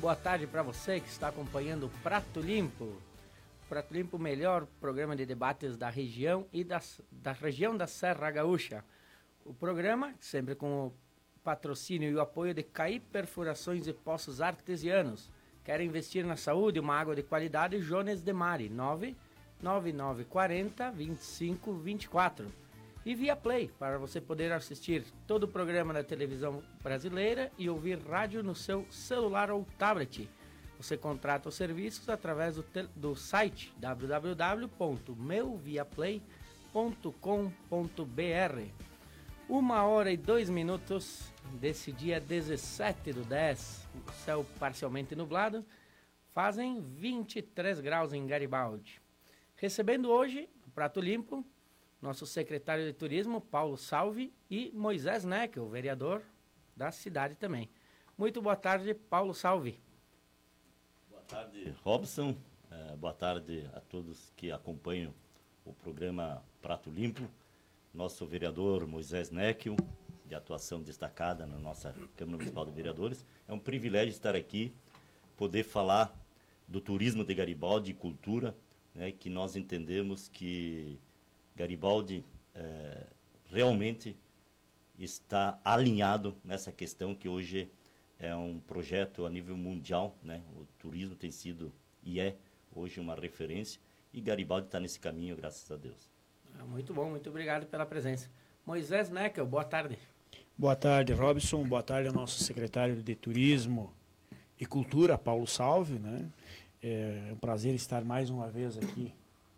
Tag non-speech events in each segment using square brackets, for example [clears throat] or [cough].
Boa tarde para você que está acompanhando o Prato Limpo. Prato Limpo, o melhor programa de debates da região e das, da região da Serra Gaúcha. O programa, sempre com o patrocínio e o apoio de CAI Perfurações e Poços Artesianos. Quer investir na saúde, uma água de qualidade? Jones de Mari, 99940 2524 e via Play, para você poder assistir todo o programa da televisão brasileira e ouvir rádio no seu celular ou tablet. Você contrata os serviços através do, do site www.meuviaplay.com.br. Uma hora e dois minutos desse dia 17 do 10, o céu parcialmente nublado, fazem 23 graus em Garibaldi. Recebendo hoje, prato limpo, nosso secretário de Turismo, Paulo Salve, e Moisés Neckel, vereador da cidade também. Muito boa tarde, Paulo Salve. Boa tarde, Robson. É, boa tarde a todos que acompanham o programa Prato Limpo. Nosso vereador Moisés Neckel, de atuação destacada na nossa Câmara Municipal de Vereadores. É um privilégio estar aqui, poder falar do turismo de Garibaldi e cultura, né, que nós entendemos que Garibaldi é, realmente está alinhado nessa questão que hoje é um projeto a nível mundial, né? O turismo tem sido e é hoje uma referência e Garibaldi está nesse caminho, graças a Deus. Ah, muito bom, muito obrigado pela presença. Moisés Neckel, boa tarde. Boa tarde, Robson. Boa tarde ao nosso secretário de Turismo e Cultura, Paulo Salve, né? É um prazer estar mais uma vez aqui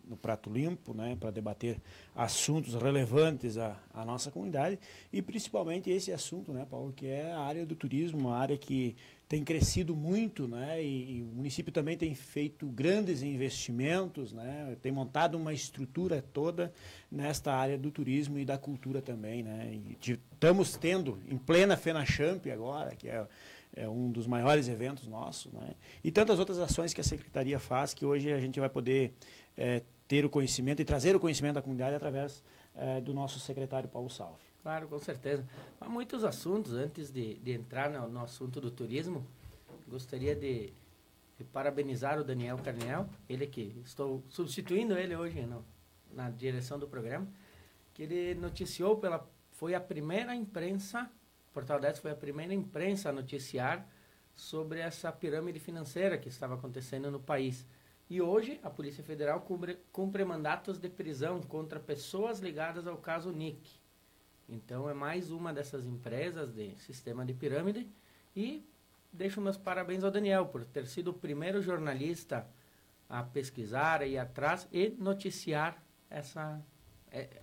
no Prato Limpo, né, para debater assuntos relevantes à, à, nossa comunidade e principalmente esse assunto, né, Paulo, que é a área do turismo, uma área que tem crescido muito, né, e, e o município também tem feito grandes investimentos, né, tem montado uma estrutura toda nesta área do turismo e da cultura também, né, e estamos tendo em plena FenaChamp agora, que é é um dos maiores eventos nossos, né? e tantas outras ações que a Secretaria faz, que hoje a gente vai poder é, ter o conhecimento e trazer o conhecimento da comunidade através é, do nosso secretário Paulo Salve. Claro, com certeza. Há muitos assuntos, antes de, de entrar no, no, assunto do turismo, gostaria de, de, parabenizar o Daniel Carniel, ele que estou substituindo ele hoje no, na direção do programa, que ele noticiou pela foi a primeira imprensa, Portal 10 foi a primeira imprensa a noticiar sobre essa pirâmide financeira que estava acontecendo no país. E hoje a Polícia Federal cumpre, cumpre mandatos de prisão contra pessoas ligadas ao caso NIC. Então é mais uma dessas empresas de sistema de pirâmide. E deixo meus parabéns ao Daniel por ter sido o primeiro jornalista a pesquisar e ir atrás e noticiar essa. É,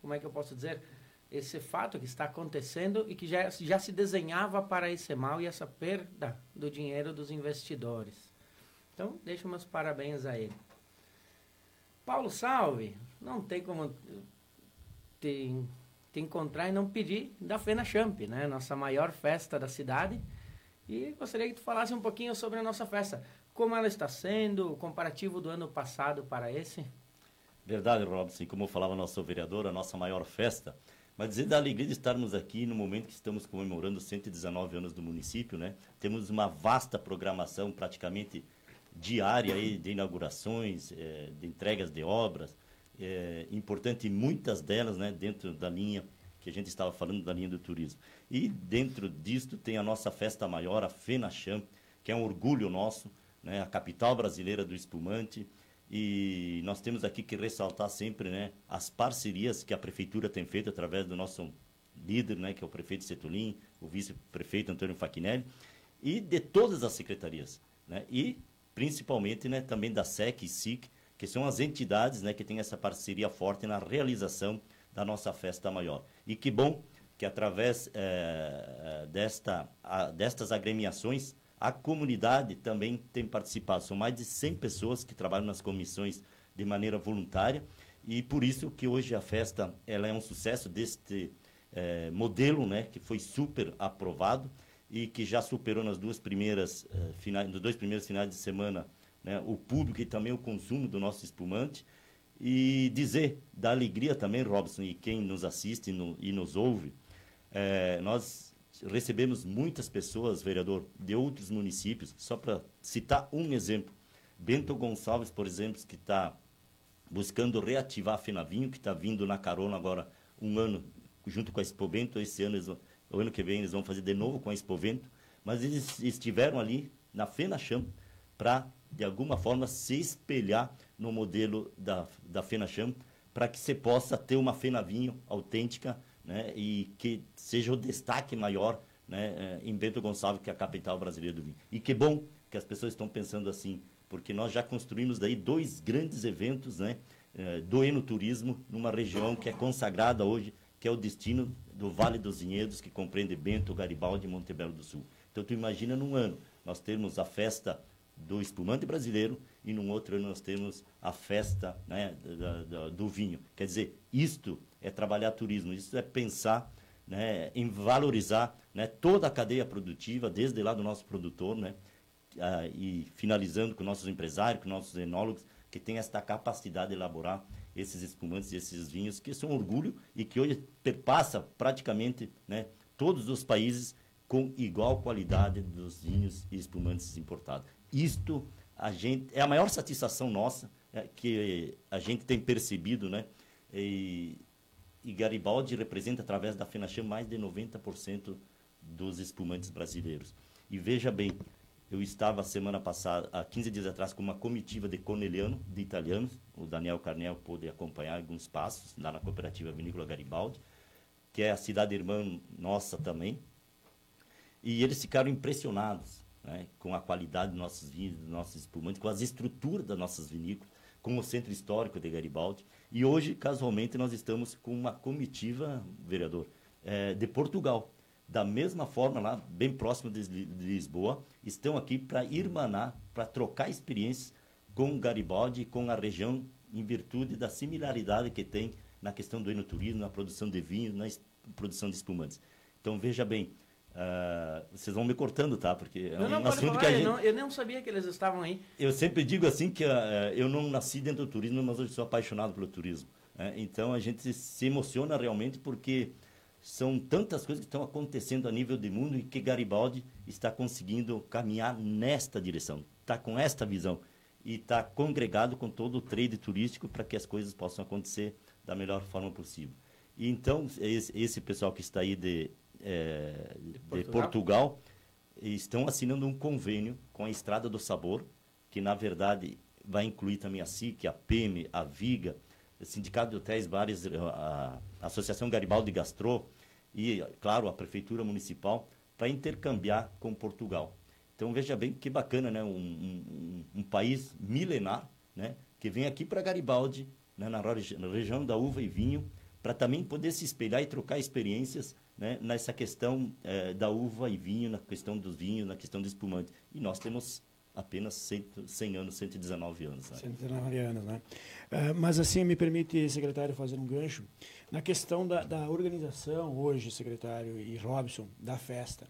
como é que eu posso dizer? Esse fato que está acontecendo e que já, já se desenhava para esse mal e essa perda do dinheiro dos investidores. Então, deixo meus parabéns a ele. Paulo Salve, não tem como te, te encontrar e não pedir da Fena Champ, né? Nossa maior festa da cidade. E gostaria que tu falasse um pouquinho sobre a nossa festa. Como ela está sendo, o comparativo do ano passado para esse? Verdade, Robson. Como falava nosso vereador, a nossa maior festa. Mas dizer da alegria de estarmos aqui no momento que estamos comemorando 119 anos do município, né? Temos uma vasta programação, praticamente diária aí de inaugurações, é, de entregas de obras, é, importante muitas delas né, dentro da linha que a gente estava falando da linha do turismo. E dentro disto tem a nossa festa maior, a FENACHAM, que é um orgulho nosso, né, a capital brasileira do espumante. E nós temos aqui que ressaltar sempre né, as parcerias que a prefeitura tem feito através do nosso líder, né, que é o prefeito Setulin, o vice-prefeito Antônio Faquinelli, e de todas as secretarias. Né, e principalmente né, também da SEC e SIC, que são as entidades né, que têm essa parceria forte na realização da nossa festa maior. E que bom que através é, desta, a, destas agremiações, a comunidade também tem participado. São mais de 100 pessoas que trabalham nas comissões de maneira voluntária e por isso que hoje a festa ela é um sucesso deste é, modelo, né, que foi super aprovado e que já superou nas duas primeiras uh, finais, nos dois primeiros finais de semana, né, o público e também o consumo do nosso espumante. E dizer da alegria também, Robson, e quem nos assiste no, e nos ouve, é, nós recebemos muitas pessoas, vereador, de outros municípios, só para citar um exemplo, Bento Gonçalves, por exemplo, que está buscando reativar a Fenavinho, que está vindo na carona agora um ano junto com a Expo Bento, esse ano eles o ano que vem eles vão fazer de novo com a Expovento, mas eles estiveram ali na FenaCham para, de alguma forma, se espelhar no modelo da, da FenaCham, para que você possa ter uma Fena Vinho autêntica né, e que seja o destaque maior né, eh, em Bento Gonçalves, que é a capital brasileira do vinho. E que bom que as pessoas estão pensando assim, porque nós já construímos daí dois grandes eventos né, eh, do enoturismo numa região que é consagrada hoje, que é o destino do Vale dos Vinhedos, que compreende Bento, Garibaldi e Montebello do Sul. Então, tu imagina num ano, nós temos a festa do espumante brasileiro e num outro ano nós temos a festa né, da, da, do vinho. Quer dizer, isto é trabalhar turismo, isso é pensar né, em valorizar né, toda a cadeia produtiva, desde lá do nosso produtor, né, e finalizando com nossos empresários, com nossos enólogos, que tem esta capacidade de elaborar esses espumantes, esses vinhos, que são orgulho e que hoje perpassa praticamente né, todos os países com igual qualidade dos vinhos e espumantes importados. Isto a gente, é a maior satisfação nossa é, que a gente tem percebido, né? E, e Garibaldi representa, através da FENACHAM, mais de 90% dos espumantes brasileiros. E veja bem, eu estava semana passada, há 15 dias atrás, com uma comitiva de Corneliano, de italianos. O Daniel Carnel pôde acompanhar alguns passos lá na cooperativa Vinícola Garibaldi, que é a cidade irmã nossa também. E eles ficaram impressionados né, com a qualidade dos nossos vinhos, dos nossos espumantes, com as estruturas das nossas vinícolas, com o centro histórico de Garibaldi. E hoje, casualmente, nós estamos com uma comitiva, vereador, é, de Portugal da mesma forma lá, bem próximo de Lisboa, estão aqui para irmanar, para trocar experiências com Garibaldi com a região, em virtude da similaridade que tem na questão do enoturismo, na produção de vinho, na produção de espumantes. Então, veja bem, uh, vocês vão me cortando, tá? Porque é um não, assunto que a gente... Eu não, eu não sabia que eles estavam aí. Eu sempre digo assim que uh, eu não nasci dentro do turismo, mas hoje sou apaixonado pelo turismo. Né? Então, a gente se emociona realmente porque são tantas coisas que estão acontecendo a nível de mundo e que Garibaldi está conseguindo caminhar nesta direção, está com esta visão e está congregado com todo o trade turístico para que as coisas possam acontecer da melhor forma possível. E então, esse, pessoal que está aí de, é, de, Portugal. de Portugal estão assinando um convênio com a Estrada do Sabor, que na verdade vai incluir também a SIC, a PEME, a VIGA, Sindicato de Hotéis, Bares, a Associação Garibaldi Gastro e, claro, a Prefeitura Municipal, para intercambiar com Portugal. Então, veja bem que bacana, né? Um, um, um país milenar, né? Que vem aqui para Garibaldi, né? na, na região da uva e vinho, para também poder se espelhar e trocar experiências né? nessa questão eh, da uva e vinho, na questão dos vinhos, na questão do espumante. E nós temos apenas 100, 100 anos, 119 anos. Né? 119 anos, né? Uh, mas assim, me permite, secretário, fazer um gancho. Na questão da, da organização hoje, secretário e Robson, da festa,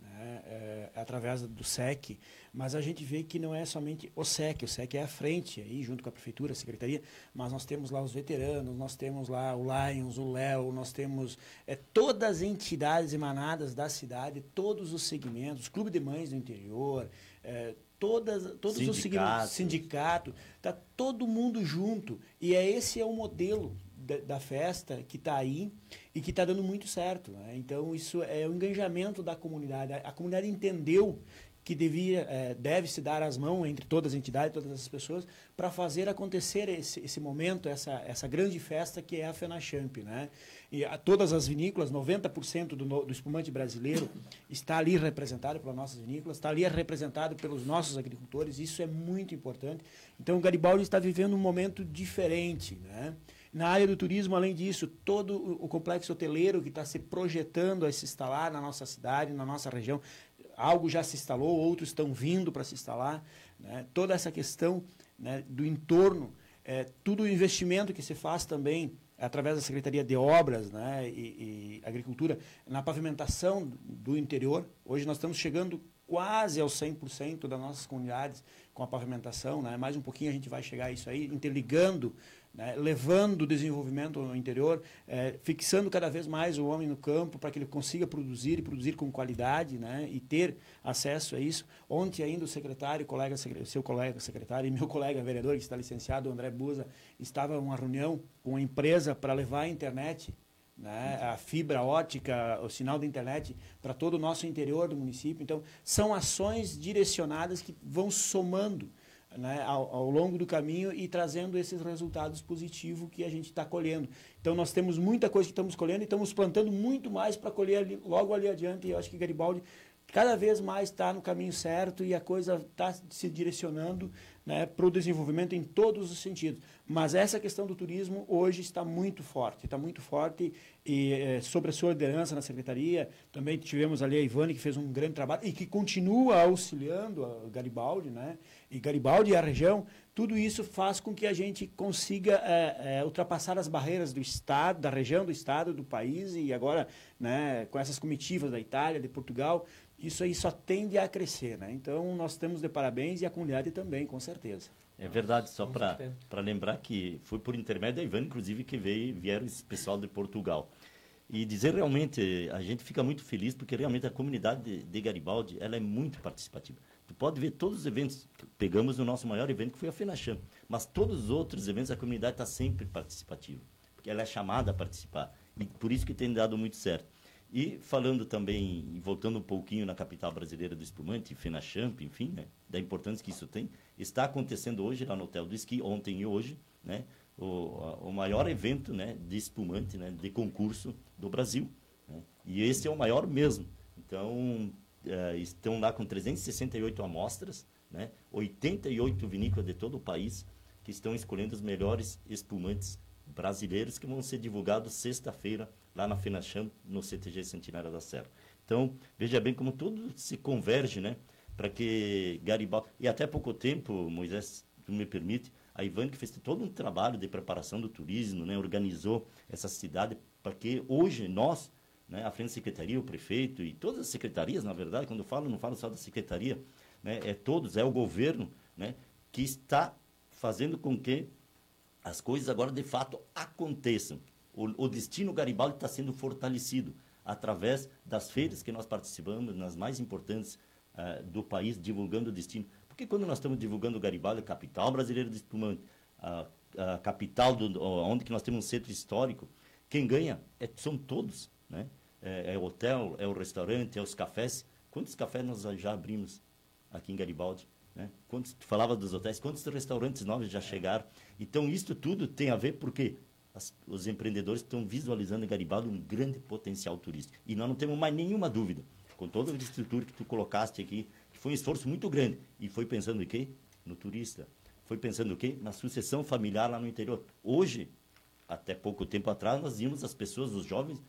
né? é, através do SEC, mas a gente vê que não é somente o SEC, o SEC é a frente, aí, junto com a prefeitura, a secretaria, mas nós temos lá os veteranos, nós temos lá o Lions, o Léo, nós temos é, todas as entidades emanadas da cidade, todos os segmentos, Clube de Mães do Interior, é, todas, todos Sindicato. os segmentos, sindicato, está todo mundo junto. E é esse é o modelo da, da festa que está aí e que está dando muito certo. Né? Então, isso é o engajamento da comunidade. A, a comunidade entendeu que devia, é, deve se dar as mãos entre todas as entidades, todas as pessoas, para fazer acontecer esse, esse momento, essa, essa grande festa que é a FenaChamp. Né? E a, todas as vinícolas, 90% do, do espumante brasileiro está ali representado pelas nossas vinícolas, está ali representado pelos nossos agricultores, isso é muito importante. Então, o Garibaldi está vivendo um momento diferente. Né? Na área do turismo, além disso, todo o complexo hoteleiro que está se projetando a se instalar na nossa cidade, na nossa região, algo já se instalou, outros estão vindo para se instalar. Né? Toda essa questão né, do entorno, é, tudo o investimento que se faz também através da Secretaria de Obras né, e, e Agricultura na pavimentação do interior. Hoje nós estamos chegando quase aos 100% das nossas comunidades com a pavimentação, né? mais um pouquinho a gente vai chegar a isso aí, interligando né, levando o desenvolvimento no interior, é, fixando cada vez mais o homem no campo para que ele consiga produzir e produzir com qualidade né, e ter acesso a isso. Ontem ainda o secretário, colega, seu colega secretário e meu [laughs] colega vereador, que está licenciado, André Buza, estava em uma reunião com uma empresa para levar a internet né, a fibra ótica, o sinal da internet para todo o nosso interior do município. Então, são ações direcionadas que vão somando né, ao, ao, longo do caminho e trazendo esses resultados positivos que a gente está colhendo. Então, nós temos muita coisa que estamos colhendo e estamos plantando muito mais para colher ali, logo ali adiante. E eu acho que Garibaldi cada vez mais está no caminho certo e a coisa está se direcionando né, para o desenvolvimento em todos os sentidos. Mas essa questão do turismo hoje está muito forte, está muito forte e é, sobre a sua liderança na secretaria, também tivemos ali a Ivane que fez um grande trabalho e que continua auxiliando a Garibaldi, né? E Garibaldi e a região, tudo isso faz com que a gente consiga é, é, ultrapassar as barreiras do estado, da região do estado, do país e agora, né, com essas comitivas da Itália, de Portugal, isso aí só tende a crescer, né? Então nós temos de parabéns e a comunidade também, com certeza. É verdade, só para lembrar que foi por intermédio da Ivan, inclusive, que veio, vieram esse pessoal de Portugal. E dizer realmente, a gente fica muito feliz porque realmente a comunidade de, de Garibaldi ela é muito participativa. Tu pode ver todos os eventos, pegamos o nosso maior evento que foi a FENACHAM, mas todos os outros eventos a comunidade está sempre participativa, porque ela é chamada a participar. E por isso que tem dado muito certo. E falando também, voltando um pouquinho na capital brasileira do espumante, FENACHAMP, enfim, né, da importância que isso tem, está acontecendo hoje lá no Hotel do Esqui, ontem e hoje, né, o, o maior evento né, de espumante, né, de concurso do Brasil. Né, e esse é o maior mesmo. Então, é, estão lá com 368 amostras, né, 88 vinícolas de todo o país, que estão escolhendo os melhores espumantes brasileiros que vão ser divulgados sexta-feira lá na FENACHAM, no CTG Centenária da Serra. Então, veja bem como tudo se converge, né? Para que Garibaldi... E até pouco tempo, Moisés, tu me permite, a Ivan que fez todo um trabalho de preparação do turismo, né? Organizou essa cidade para que hoje nós, né? A frente da secretaria, o prefeito e todas as secretarias, na verdade, quando eu falo, não falo só da secretaria, né? É todos, é o governo, né? Que está fazendo com que as coisas agora de fato aconteçam o, o destino Garibaldi está sendo fortalecido através das feiras que nós participamos, nas mais importantes uh, do país, divulgando o destino. Porque quando nós estamos divulgando Garibaldi, a capital brasileira de espumante, a, a capital do, onde que nós temos um centro histórico, quem ganha é, são todos, né? É, é, o hotel, é o restaurante, é os cafés. Quantos cafés nós já abrimos aqui em Garibaldi? Né? Quantos, tu falava dos hotéis, quantos restaurantes novos já chegaram? Então, isso tudo tem a ver porque as, os empreendedores estão visualizando em Garibaldi um grande potencial turístico. E nós não temos mais nenhuma dúvida, com toda a estrutura que tu colocaste aqui, que foi um esforço muito grande. E foi pensando em quê? No turista. Foi pensando o quê? Na sucessão familiar lá no interior. Hoje, até pouco tempo atrás, nós vimos as pessoas, os jovens,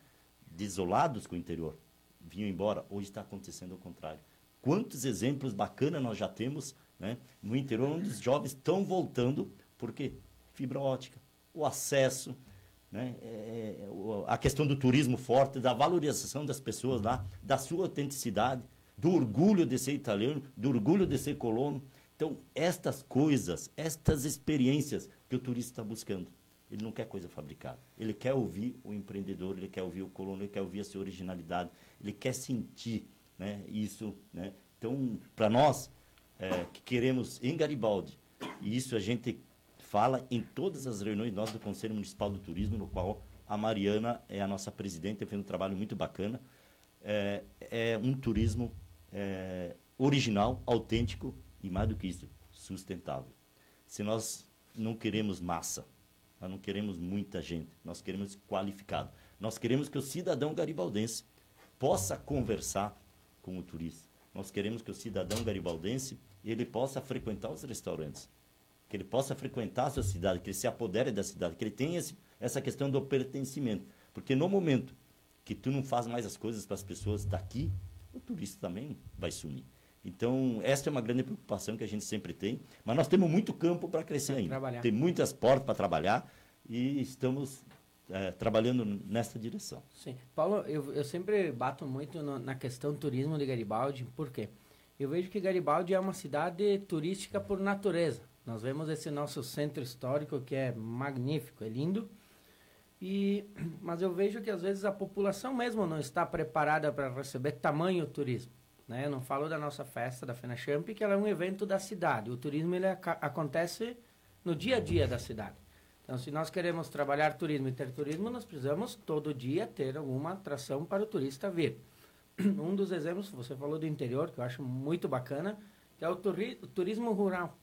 desolados com o interior. Vinham embora. Hoje está acontecendo o contrário. Quantos exemplos bacanas nós já temos né, no interior, onde os jovens estão voltando, por quê? Fibra ótica, o acesso, né? É, é a questão do turismo forte, da valorização das pessoas lá, da sua autenticidade, do orgulho de ser italiano, do orgulho de ser colono. Então, estas coisas, estas experiências que o turista está buscando. Ele não quer coisa fabricada. Ele quer ouvir o empreendedor, ele quer ouvir o colono, ele quer ouvir a sua originalidade, ele quer sentir né, isso. Né? Então, para nós é, que queremos em Garibaldi, e isso a gente fala em todas as reuniões nós do Conselho Municipal do Turismo, no qual a Mariana é a nossa presidente, fez um trabalho muito bacana. É, é um turismo é, original, autêntico e, mais do que isso, sustentável. Se nós não queremos massa, nós não queremos muita gente, nós queremos qualificado. Nós queremos que o cidadão garibaldense possa conversar com o turista. Nós queremos que o cidadão garibaldense ele possa frequentar os restaurantes, que ele possa frequentar a sua cidade, que ele se apodere da cidade, que ele tenha esse, essa questão do pertencimento. Porque no momento que tu não faz mais as coisas para as pessoas daqui, o turista também vai sumir. Então, essa é uma grande preocupação que a gente sempre tem, mas nós temos muito campo para crescer ainda. Trabalhar. Tem muitas portas para trabalhar e estamos é, trabalhando nessa direção. Sim. Paulo, eu, eu sempre bato muito no, na questão do turismo de Garibaldi, por quê? Eu vejo que Garibaldi é uma cidade turística por natureza. Nós vemos esse nosso centro histórico que é magnífico, é lindo, e, [clears throat] mas eu vejo que às vezes a população mesmo não está preparada para receber tamanho turismo. Né? Eu não falo da nossa festa da FenaChamp, que ela é um evento da cidade. O turismo ele acontece no dia a dia da cidade. Então, se nós queremos trabalhar turismo e ter turismo, nós precisamos todo dia ter alguma atração para o turista vir. [clears throat] Um dos exemplos, você falou do interior, que eu acho muito bacana, que é o, turi o turismo rural.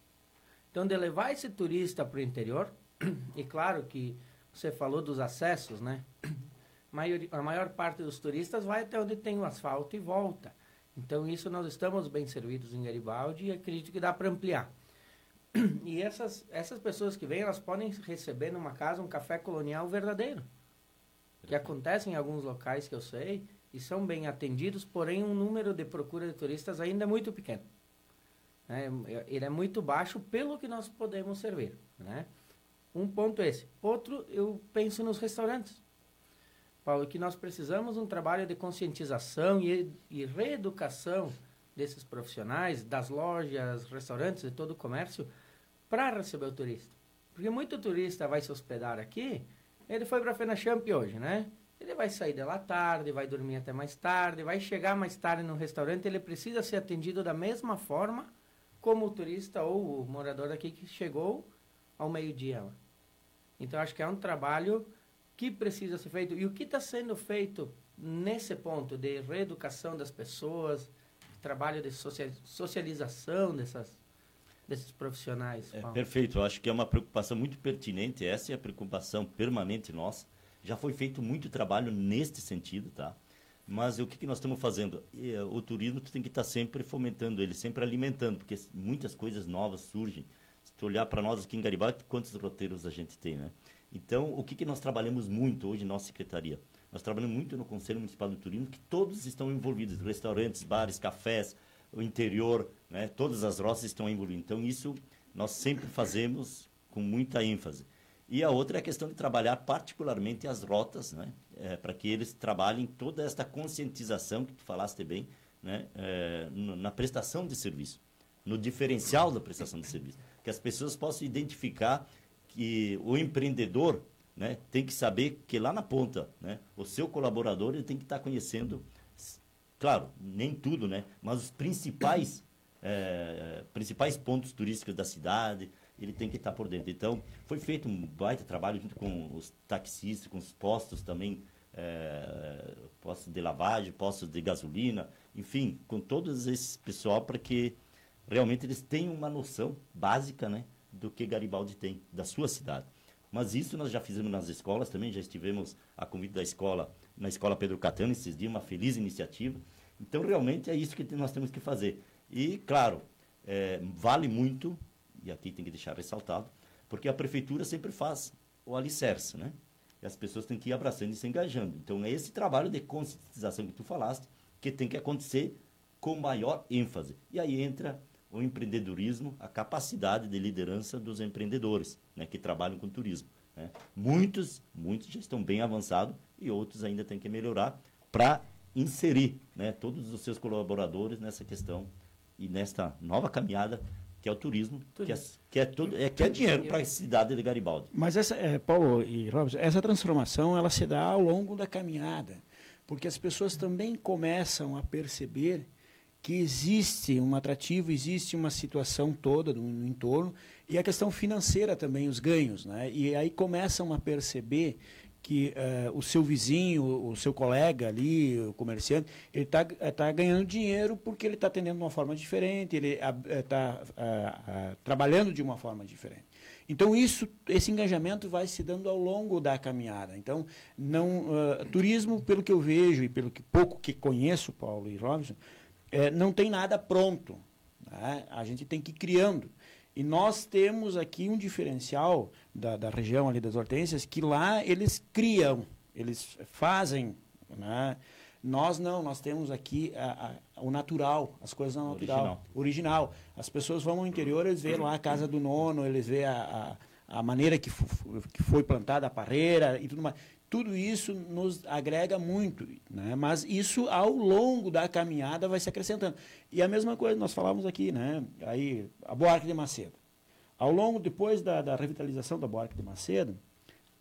Então, de levar esse turista para o interior, [clears throat] e claro que você falou dos acessos, né? [clears throat] a maior parte dos turistas vai até onde tem o asfalto e volta. Então, isso nós estamos bem servidos em Garibaldi e acredito que dá para ampliar. [clears throat] E essas, essas pessoas que vêm, elas podem receber numa casa um café colonial verdadeiro. Que acontece em alguns locais que eu sei e são bem atendidos, porém o número de procura de turistas ainda é muito pequeno. É, ele é muito baixo pelo que nós podemos servir. Né? Um ponto esse. Outro, eu penso nos restaurantes. Paulo, que nós precisamos um trabalho de conscientização e, e reeducação desses profissionais, das lojas, restaurantes, de todo o comércio, para receber o turista. Porque muito turista vai se hospedar aqui, ele foi para a Fena Champ hoje, né? Ele vai sair dela tarde, vai dormir até mais tarde, vai chegar mais tarde no restaurante, ele precisa ser atendido da mesma forma como o turista ou o morador aqui que chegou ao meio-dia. Então, acho que é um trabalho que precisa ser feito. E o que está sendo feito nesse ponto de reeducação das pessoas, trabalho de socialização dessas, desses profissionais? É, perfeito, eu acho que é uma preocupação muito pertinente, essa é a preocupação permanente nossa. Já foi feito muito trabalho neste sentido, tá? Mas o que, que nós estamos fazendo? Eh, o turismo tu tem que estar sempre fomentando ele, sempre alimentando, porque muitas coisas novas surgem. Se tu olhar para nós aqui em Garibaldi, quantos roteiros a gente tem, né? Então, o que, que nós trabalhamos muito hoje na nossa secretaria? Nós trabalhamos muito no Conselho Municipal do Turismo, que todos estão envolvidos, restaurantes, bares, cafés, o interior, né? todas as roças estão envolvidas. Então, isso nós sempre fazemos com muita ênfase. E a outra é a questão de trabalhar particularmente as rotas, né? É, para que eles trabalhem toda esta conscientização que tu falaste bem, né? É, na prestação de serviço, no diferencial da prestação de serviço. Que as pessoas possam identificar que o empreendedor né, tem que saber que lá na ponta, né, o seu colaborador ele tem que estar tá conhecendo, claro, nem tudo, né, mas os principais, é, principais pontos turísticos da cidade, ele tem que estar por dentro. Então, foi feito um baita trabalho junto com os taxistas, com os postos também, é, postos de lavagem, postos de gasolina, enfim, com todos esses pessoal para que realmente eles tenham uma noção básica, né, do que Garibaldi tem, da sua cidade. Mas isso nós já fizemos nas escolas também, já estivemos a convite da escola, na escola Pedro Catano esses dias, uma feliz iniciativa. Então, realmente é isso que nós temos que fazer. E, claro, é, vale muito, e aqui tem que deixar ressaltado, porque a prefeitura sempre faz o alicerce, né? E as pessoas têm que ir abraçando e se engajando. Então, é esse trabalho de conscientização que tu falaste que tem que acontecer com maior ênfase. E aí entra o empreendedorismo, a capacidade de liderança dos empreendedores né, que trabalham com turismo. Né? Muitos, muitos já estão bem avançados e outros ainda têm que melhorar para inserir né, todos os seus colaboradores nessa questão e nesta nova caminhada que é o turismo, turismo. Que, é, que, é, tudo, é, que é dinheiro para a cidade de Garibaldi. Mas essa, é, Paulo e Robson, essa transformação ela se dá ao longo da caminhada, porque as pessoas também começam a perceber que existe um atrativo, existe uma situação toda no, no, entorno e a questão financeira também, os ganhos. Né? E aí começam a perceber que uh, o seu vizinho, o seu colega ali, o comerciante, ele está tá ganhando dinheiro porque ele está atendendo de uma forma diferente, ele está uh, uh, trabalhando de uma forma diferente. Então isso, esse engajamento vai se dando ao longo da caminhada. Então, não, turismo, pelo que eu vejo e pelo que pouco que conheço, Paulo e Robson, é, não tem nada pronto. Né? A gente tem que ir criando. E nós temos aqui um diferencial da, da região ali das hortênsias, que lá eles criam, eles fazem, né? Nós não, nós temos aqui a, a, o natural, as coisas natural, original. original. As pessoas vão ao interior, eles veem lá a casa do nono, eles veem a, a, a maneira que, que foi plantada a parreira e tudo mais. Tudo isso nos agrega muito, né? mas isso ao longo da caminhada vai se acrescentando. E a mesma coisa, nós falávamos aqui, né? aí, a Boarque de Macedo. Ao longo, depois da, da revitalização da Boarque de Macedo,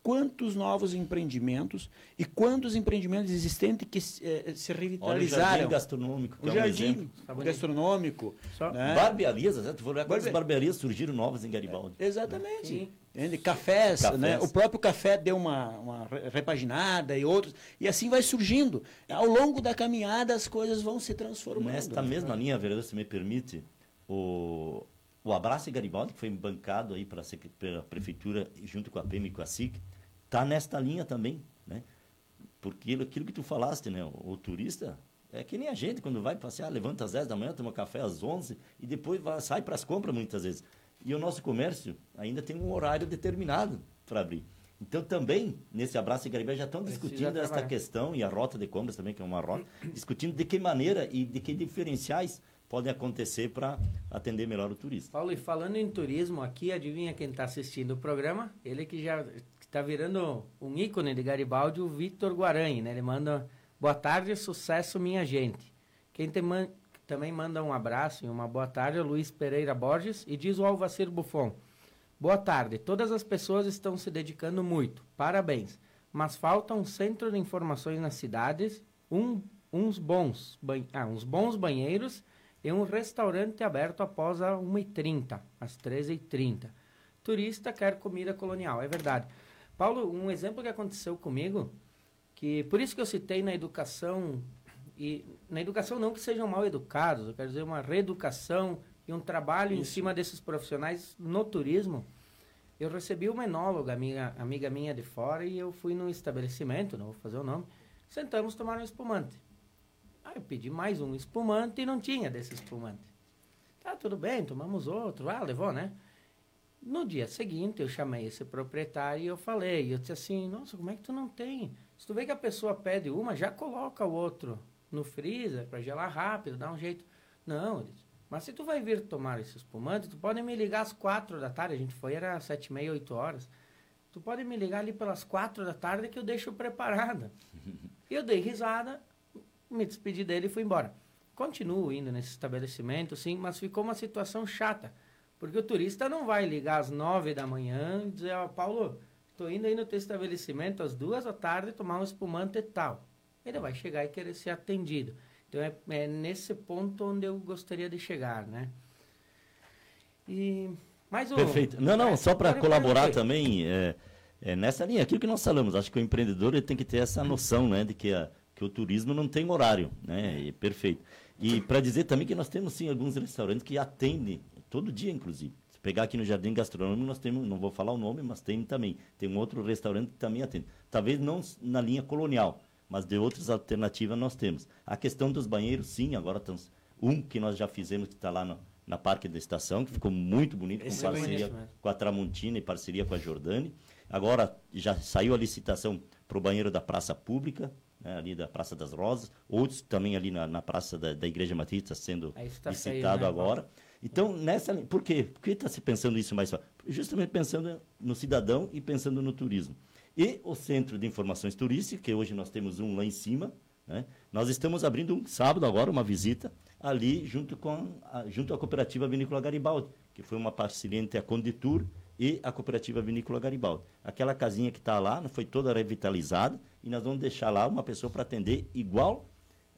quantos novos empreendimentos e quantos empreendimentos existentes que eh, se revitalizaram. Olha o jardim gastronômico. O é jardim um gastronômico. Né? Barbearias, né? tu quantas barbearias surgiram novas em Garibaldi? Exatamente. Sim. Entende? Cafés, Cafés, Né? o próprio café deu uma, uma repaginada e outros, e assim vai surgindo. Ao longo da caminhada as coisas vão se transformando. Nesta mesma linha, vereador, se me permite, o, o Abraço Garibaldi, que foi bancado aí pela, pela prefeitura junto com a PM e com a SIC, está nesta linha também, né? Porque aquilo que tu falaste, né? O, o, turista é que nem a gente, quando vai passear, levanta às 10 da manhã, toma café às 11 e depois vai, sai para as compras muitas vezes. E o nosso comércio ainda tem um horário determinado para abrir. Então, também, nesse Abraço Garibaldi, já estão discutindo esta questão, e a rota de compras também, que é uma rota, [clears throat] discutindo de que maneira e de que diferenciais podem acontecer para atender melhor o turista. Paulo, e falando em turismo aqui, adivinha quem está assistindo o programa? Ele que já está virando um ícone de Garibaldi, o Vitor Guarani, né? Ele manda boa tarde, sucesso minha gente. Quem man também manda um abraço e uma boa tarde o Luiz Pereira Borges e diz o Alvacir Buffon. Boa tarde, todas as pessoas estão se dedicando muito, parabéns. Mas falta um centro de informações nas cidades, um, uns, bons ah, uns bons banheiros e um restaurante aberto após as 1h30, às 13h30. Turista quer comida colonial, é verdade. Paulo, um exemplo que aconteceu comigo, que por isso que eu citei na educação, e na educação não que sejam mal educados, eu quero dizer uma reeducação e um trabalho isso. em cima desses profissionais no turismo. Eu recebi uma enóloga, amiga, amiga minha de fora, e eu fui num estabelecimento, não vou fazer o nome, sentamos tomar um espumante. Aí eu pedi mais um espumante e não tinha desse espumante. Tá, tudo bem, tomamos outro. Ah, levou, né? No dia seguinte, eu chamei esse proprietário e eu falei, eu disse assim, nossa, como é que tu não tem? Se tu vê que a pessoa pede uma, já coloca o outro no freezer para gelar rápido, dá um jeito. Não, ele disse, mas se tu vai vir tomar esse espumante, tu pode me ligar às quatro da tarde, a gente foi, era sete e meia, oito horas. Tu pode me ligar ali pelas quatro da tarde que eu deixo preparada. [laughs] eu dei risada, me despedi dele e fui embora. Continuo indo nesse estabelecimento, sim, mas ficou uma situação chata porque o turista não vai ligar às nove da manhã e dizer, ó, oh, Paulo, estou indo aí no teu estabelecimento às duas da tarde tomar um espumante e tal. Ele vai chegar e querer ser atendido. Então é, é nesse ponto onde eu gostaria de chegar, né? E mais um. Perfeito. Não, não, é, só para colaborar também é, é, nessa linha, aquilo que nós falamos, acho que o empreendedor ele tem que ter essa noção, né, de que, a, que o turismo não tem horário, né? E, perfeito. E para dizer também que nós temos sim alguns restaurantes que atendem Todo dia, inclusive. Se pegar aqui no Jardim Gastronômico, nós temos, não vou falar o nome, mas tem também. Tem um outro restaurante que também atende. Talvez não na linha colonial, mas de outras alternativas nós temos. A questão dos banheiros, sim, agora estamos. Um que nós já fizemos, que está lá no, na Parque da Estação, que ficou muito bonito, Esse com é parceria é com a Tramontina e parceria com a Jordani. Agora já saiu a licitação para o banheiro da Praça Pública, né, ali da Praça das Rosas, outros também ali na, na Praça da, da Igreja Matriz está sendo tá né, agora. Então, nessa. Por quê? Por que está se pensando isso mais Justamente pensando no cidadão e pensando no turismo. E o Centro de Informações Turísticas, que hoje nós temos um lá em cima, né? nós estamos abrindo um sábado agora, uma visita, ali junto, com a, junto à Cooperativa Vinícola Garibaldi, que foi uma parceria entre a Conditur e a Cooperativa Vinícola Garibaldi. Aquela casinha que está lá foi toda revitalizada e nós vamos deixar lá uma pessoa para atender igual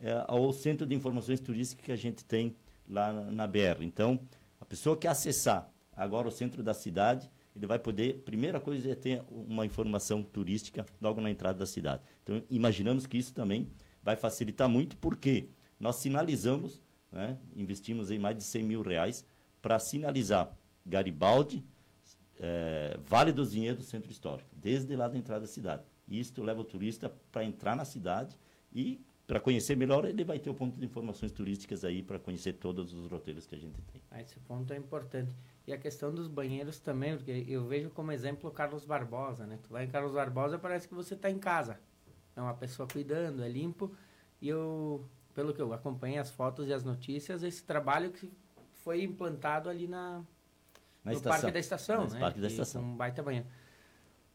é, ao Centro de Informações Turísticas que a gente tem lá na BR. Então, a pessoa que acessar agora o centro da cidade, ele vai poder, primeira coisa é ter uma informação turística logo na entrada da cidade. Então, imaginamos que isso também vai facilitar muito, porque nós sinalizamos, né, investimos em mais de 100 mil reais para sinalizar Garibaldi, é, Vale dos Vinhedos, Centro Histórico, desde lá da entrada da cidade. Isso leva o turista para entrar na cidade e para conhecer melhor, ele vai ter o ponto de informações turísticas aí para conhecer todos os roteiros que a gente tem. Ah, esse ponto é importante. E a questão dos banheiros também, porque eu vejo como exemplo o Carlos Barbosa, né? Tu vai em Carlos Barbosa, parece que você está em casa. É uma pessoa cuidando, é limpo. E eu, pelo que eu acompanhei as fotos e as notícias, esse trabalho que foi implantado ali na, Na no estação. Parque da Estação, No né? Parque da Estação. Um baita banheiro.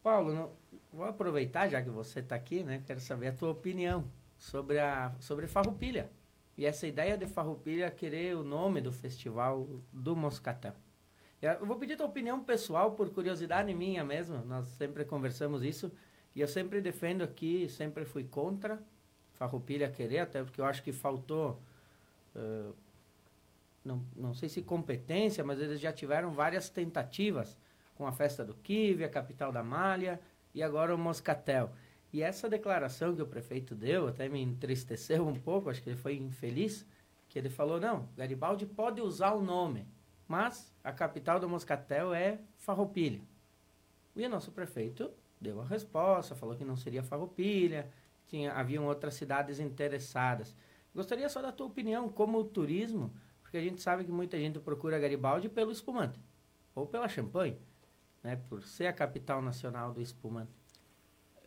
Paulo, não- vou aproveitar, já que você está aqui, né? Quero saber a tua opinião sobre a sobre Farroupilha. E essa ideia de Farroupilha querer o nome do festival do Moscatel. Eu vou pedir tua opinião pessoal, por curiosidade minha mesmo. Nós sempre conversamos isso. E eu sempre defendo aqui, sempre fui contra Farroupilha querer, até porque eu acho que faltou eh, não, não sei se competência, mas eles já tiveram várias tentativas com a festa do Kive, a capital da Malha e agora o Moscatel. E essa declaração que o prefeito deu até me entristeceu um pouco, acho que ele foi infeliz, que ele falou, não, Garibaldi pode usar o nome, mas a capital do Moscatel é Farroupilha. E o nosso prefeito deu a resposta, falou que não seria Farroupilha, tinha, haviam outras cidades interessadas. Gostaria só da tua opinião como o turismo, porque a gente sabe que muita gente procura Garibaldi pelo espumante, ou pela champanhe, né, por ser a capital nacional do espumante.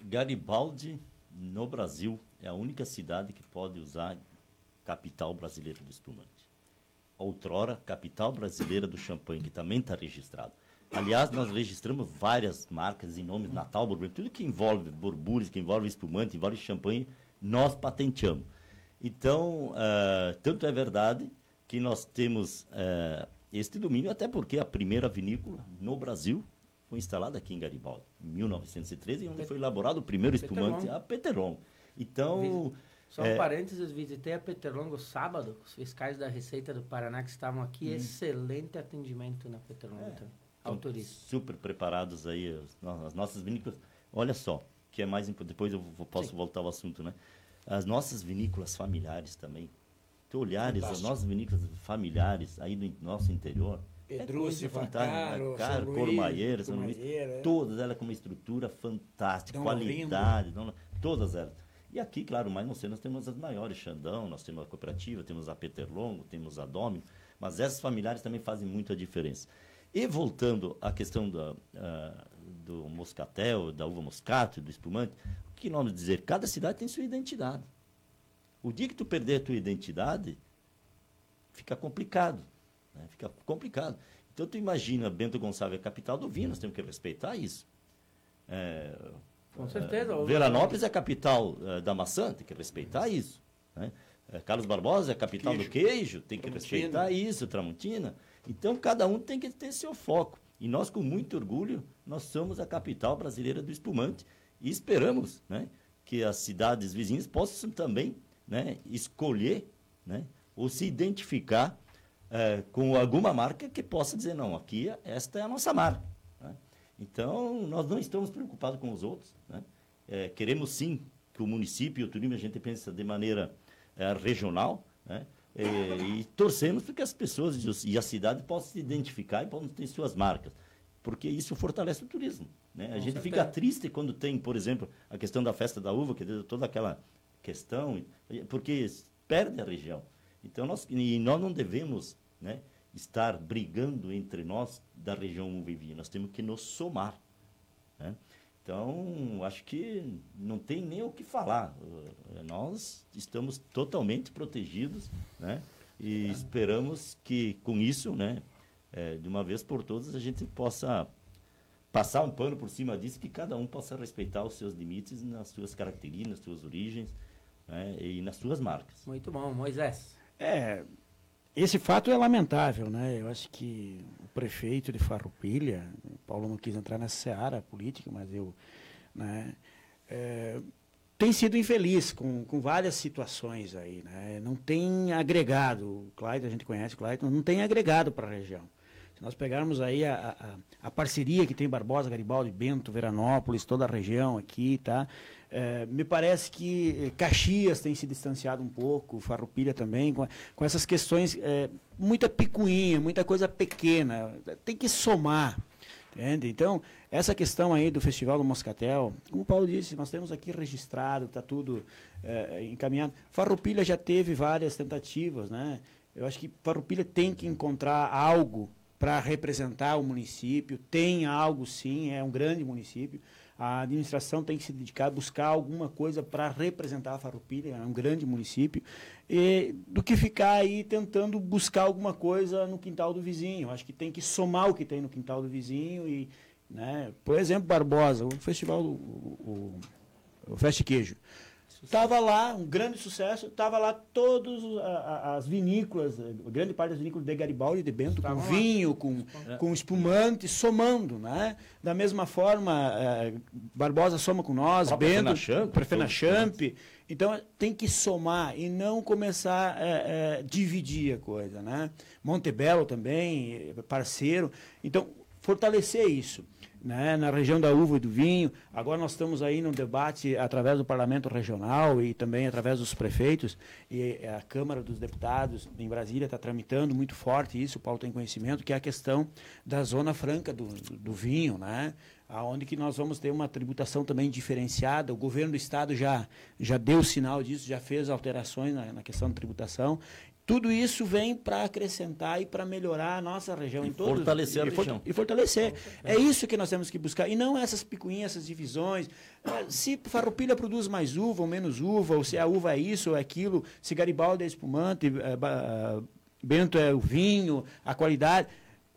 Garibaldi, no Brasil, é a única cidade que pode usar capital brasileira do espumante. Outrora, capital brasileira do champanhe, que também está registrado. Aliás, nós registramos várias marcas em nome Natal, Bourbon, tudo que envolve borbulhos, que envolve espumante, envolve champanhe, nós patenteamos. Então, ah, tanto é verdade que nós temos ah, este domínio, até porque a primeira vinícola no Brasil foi instalada aqui em Garibaldi, em 1913, onde foi elaborado o primeiro espumante, Peterlong. a Peterlong. Então, Só um É. parênteses, visitei a Peterlongo sábado, os fiscais da Receita do Paraná que estavam aqui, excelente atendimento na Peterlongo também, ao Estão turista. super preparados aí as, no- as nossas vinícolas. Olha só, que é mais depois eu posso Sim. voltar ao assunto, né? As nossas vinícolas familiares também. Olhares as Fantástico. nossas vinícolas familiares aí do nosso interior, Pedrúcio, é fantástica. Caro, Cormaieira, é. todas elas com uma estrutura fantástica, Dom qualidade, todas elas. E aqui, claro, mais não sei, nós temos as maiores, Xandão, nós temos a cooperativa, temos a Peterlongo, temos a Domino, mas essas familiares também fazem muita diferença. E voltando à questão da, ah, do moscatel, da uva moscato, do espumante, o que nós dizer? Cada cidade tem sua identidade. O dia que tu perder a tua identidade, fica complicado. né? Fica complicado. Então, tu imagina, Bento Gonçalves é a capital do vinho, nós temos que respeitar isso. É, Com certeza. o- Veranópolis é a capital eh, da maçã, tem que respeitar isso. né? Eh, Carlos Barbosa é a capital do Queijo. queijo, tem que Tramontina. respeitar isso, Tramontina. Então, cada um tem que ter seu foco. E nós, com muito orgulho, nós somos a capital brasileira do espumante. E esperamos né, que as cidades vizinhas possam também né, escolher né, ou se identificar eh, com alguma marca que possa dizer, não, aqui esta é a nossa marca. né? Então, nós não estamos preocupados com os outros. Né? Eh, queremos sim que o município e o turismo a gente pensa de maneira eh, regional, né? E torcemos para que as pessoas e e a cidade possam se identificar e possam ter suas marcas, porque isso fortalece o turismo. Né? A Com gente certeza. fica triste quando tem, por exemplo, a questão da festa da uva, que é toda aquela questão, porque perde a região. Então, nós, e nós não devemos né, estar brigando entre nós da região Uvivinha, nós temos que nos somar. né? Então, acho que não tem nem o que falar. Nós estamos totalmente protegidos né? e esperamos que com isso, né, eh, de uma vez por todas, a gente possa passar um pano por cima disso, que cada um possa respeitar os seus limites nas suas características, nas suas origens né, e nas suas marcas. Muito bom, Moisés. É, esse fato é lamentável, né? Eu acho que o prefeito de Farroupilha, o Paulo não quis entrar nessa seara política, mas eu, né, é, tem sido infeliz com, com várias situações aí, né? Não tem agregado, o Clayton, a gente conhece o Clayton, não tem agregado para a região. Se nós pegarmos aí a, a, a parceria que tem Barbosa, Garibaldi, Bento, Veranópolis, toda a região aqui, tá? É, me parece que eh, Caxias tem se distanciado um pouco, Farroupilha também, com, com essas questões, é, muita picuinha, muita coisa pequena. Tem que somar, Entende? Então, essa questão aí do Festival do Moscatel, como o Paulo disse, nós temos aqui registrado, está tudo é, encaminhado. Farroupilha já teve várias tentativas, né? Eu acho que Farroupilha tem que encontrar algo para representar o município, tem algo sim, é um grande município. A administração tem que se dedicar a buscar alguma coisa para representar a Farroupilha, é um grande município, e, do que ficar aí tentando buscar alguma coisa no quintal do vizinho. Acho que tem que somar o que tem no quintal do vizinho e, né, por exemplo, Barbosa, o festival, o, o, o Feste Queijo. Estava lá, um grande sucesso, estava lá todas as vinícolas, grande parte das vinícolas de Garibaldi e de Bento, com vinho, com, é. com espumante, somando, né? Da mesma forma, é, Barbosa soma com nós, Bento, Prefena Champ. Então, tem que somar e não começar a é, dividir a coisa, né? Montebello também, parceiro. Então, fortalecer isso né, na região da uva e do vinho. Agora nós estamos aí num debate através do Parlamento Regional e também através dos prefeitos e a Câmara dos Deputados em Brasília está tramitando muito forte isso, o Paulo tem conhecimento, que é a questão da zona franca do, do vinho, né? aonde que nós vamos ter uma tributação também diferenciada. O governo do estado já, já deu sinal disso, já fez alterações na, na questão da tributação tudo isso vem para acrescentar e para melhorar a nossa região e em todos fortalecer a e, região. e fortalecer. É isso que nós temos que buscar e não essas picuinhas, essas divisões. É, se Farroupilha produz mais uva ou menos uva, ou se a uva é isso ou é aquilo, se Garibaldi é espumante, é, Bento é o vinho, a qualidade,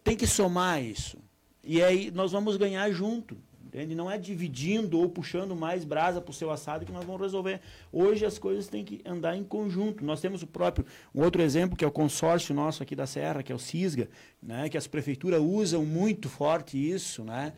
tem que somar isso. E aí nós vamos ganhar junto. Entende? Não é dividindo ou puxando mais brasa para o seu assado que nós vamos resolver. Hoje as coisas têm que andar em conjunto. Nós temos o próprio, um outro exemplo que é o consórcio nosso aqui da Serra, que é o CISGA, né? que as prefeituras usam muito forte isso, né?